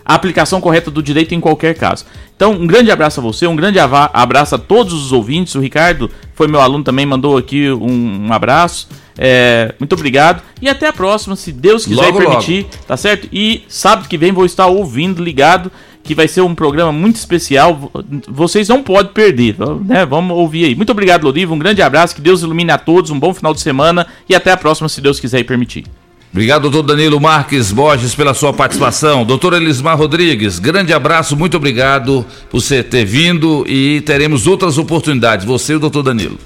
a aplicação correta do direito em qualquer caso. Então, um grande abraço a você, um grande abraço a todos os ouvintes. O Ricardo foi meu aluno também, mandou aqui um, um abraço. É, muito obrigado e até a próxima, se Deus quiser Logo, permitir, tá certo? E sábado que vem vou estar ouvindo, ligado, que vai ser um programa muito especial. Vo- Vocês não podem perder, né? Vamos ouvir aí. Muito obrigado, Loriva. Um grande abraço, que Deus ilumine a todos, um bom final de semana e até a próxima, se Deus quiser e permitir. Obrigado, doutor Danilo Marques Borges, pela sua participação. Doutor Elismar Rodrigues, grande abraço, muito obrigado por você ter vindo e teremos outras oportunidades, você e o doutor Danilo.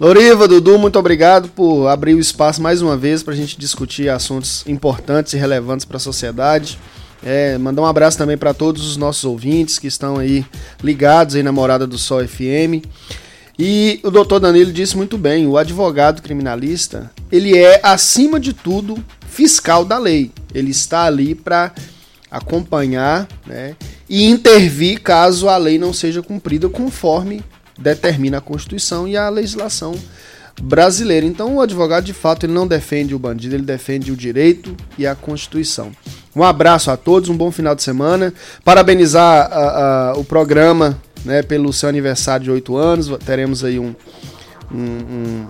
Loriva, Dudu, muito obrigado por abrir o espaço mais uma vez para a gente discutir assuntos importantes e relevantes para a sociedade. É, mandar um abraço também para todos os nossos ouvintes que estão aí ligados aí na Morada do Sol FM. E o doutor Danilo disse muito bem, o advogado criminalista, ele é, acima de tudo, fiscal da lei. Ele está ali para acompanhar né, e intervir caso a lei não seja cumprida conforme determina a Constituição e a legislação brasileira. Então, o advogado, de fato, ele não defende o bandido, ele defende o direito e a Constituição. Um abraço a todos, um bom final de semana. Parabenizar o programa né, pelo seu aniversário de oito anos. Teremos aí um, um- um-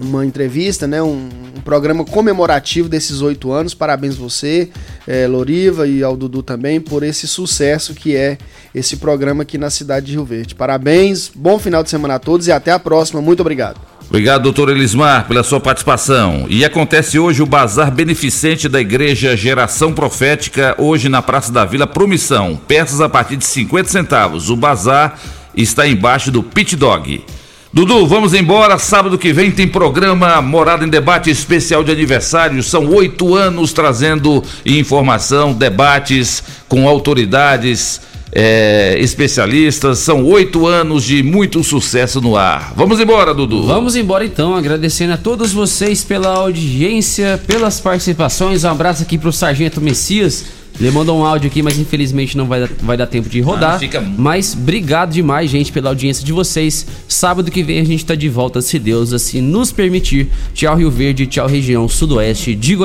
uma entrevista, né, um, um programa comemorativo desses oito anos. Parabéns você, eh, Loriva, e ao Dudu também, por esse sucesso que é esse programa aqui na cidade de Rio Verde. Parabéns, bom final de semana a todos e até a próxima. Muito obrigado. Obrigado, doutor Elismar, pela sua participação. E acontece hoje o Bazar Beneficente da Igreja Geração Profética, hoje na Praça da Vila Promissão. Peças a partir de 50 centavos. O bazar está embaixo do Pit Dog. Dudu, vamos embora. Sábado que vem tem programa Morada em Debate especial de aniversário. São oito anos trazendo informação, debates com autoridades, eh, especialistas. São oito anos de muito sucesso no ar. Vamos embora, Dudu. Vamos embora então, agradecendo a todos vocês pela audiência, pelas participações. Um abraço aqui pro Sargento Messias. Ele mandou um áudio aqui, mas infelizmente não vai, dar- vai dar tempo de rodar. Ah, fica- Mas obrigado demais, gente, pela audiência de vocês. Sábado que vem a gente tá de volta, se Deus assim nos permitir. Tchau, Rio Verde, tchau, região sudoeste de Goiás.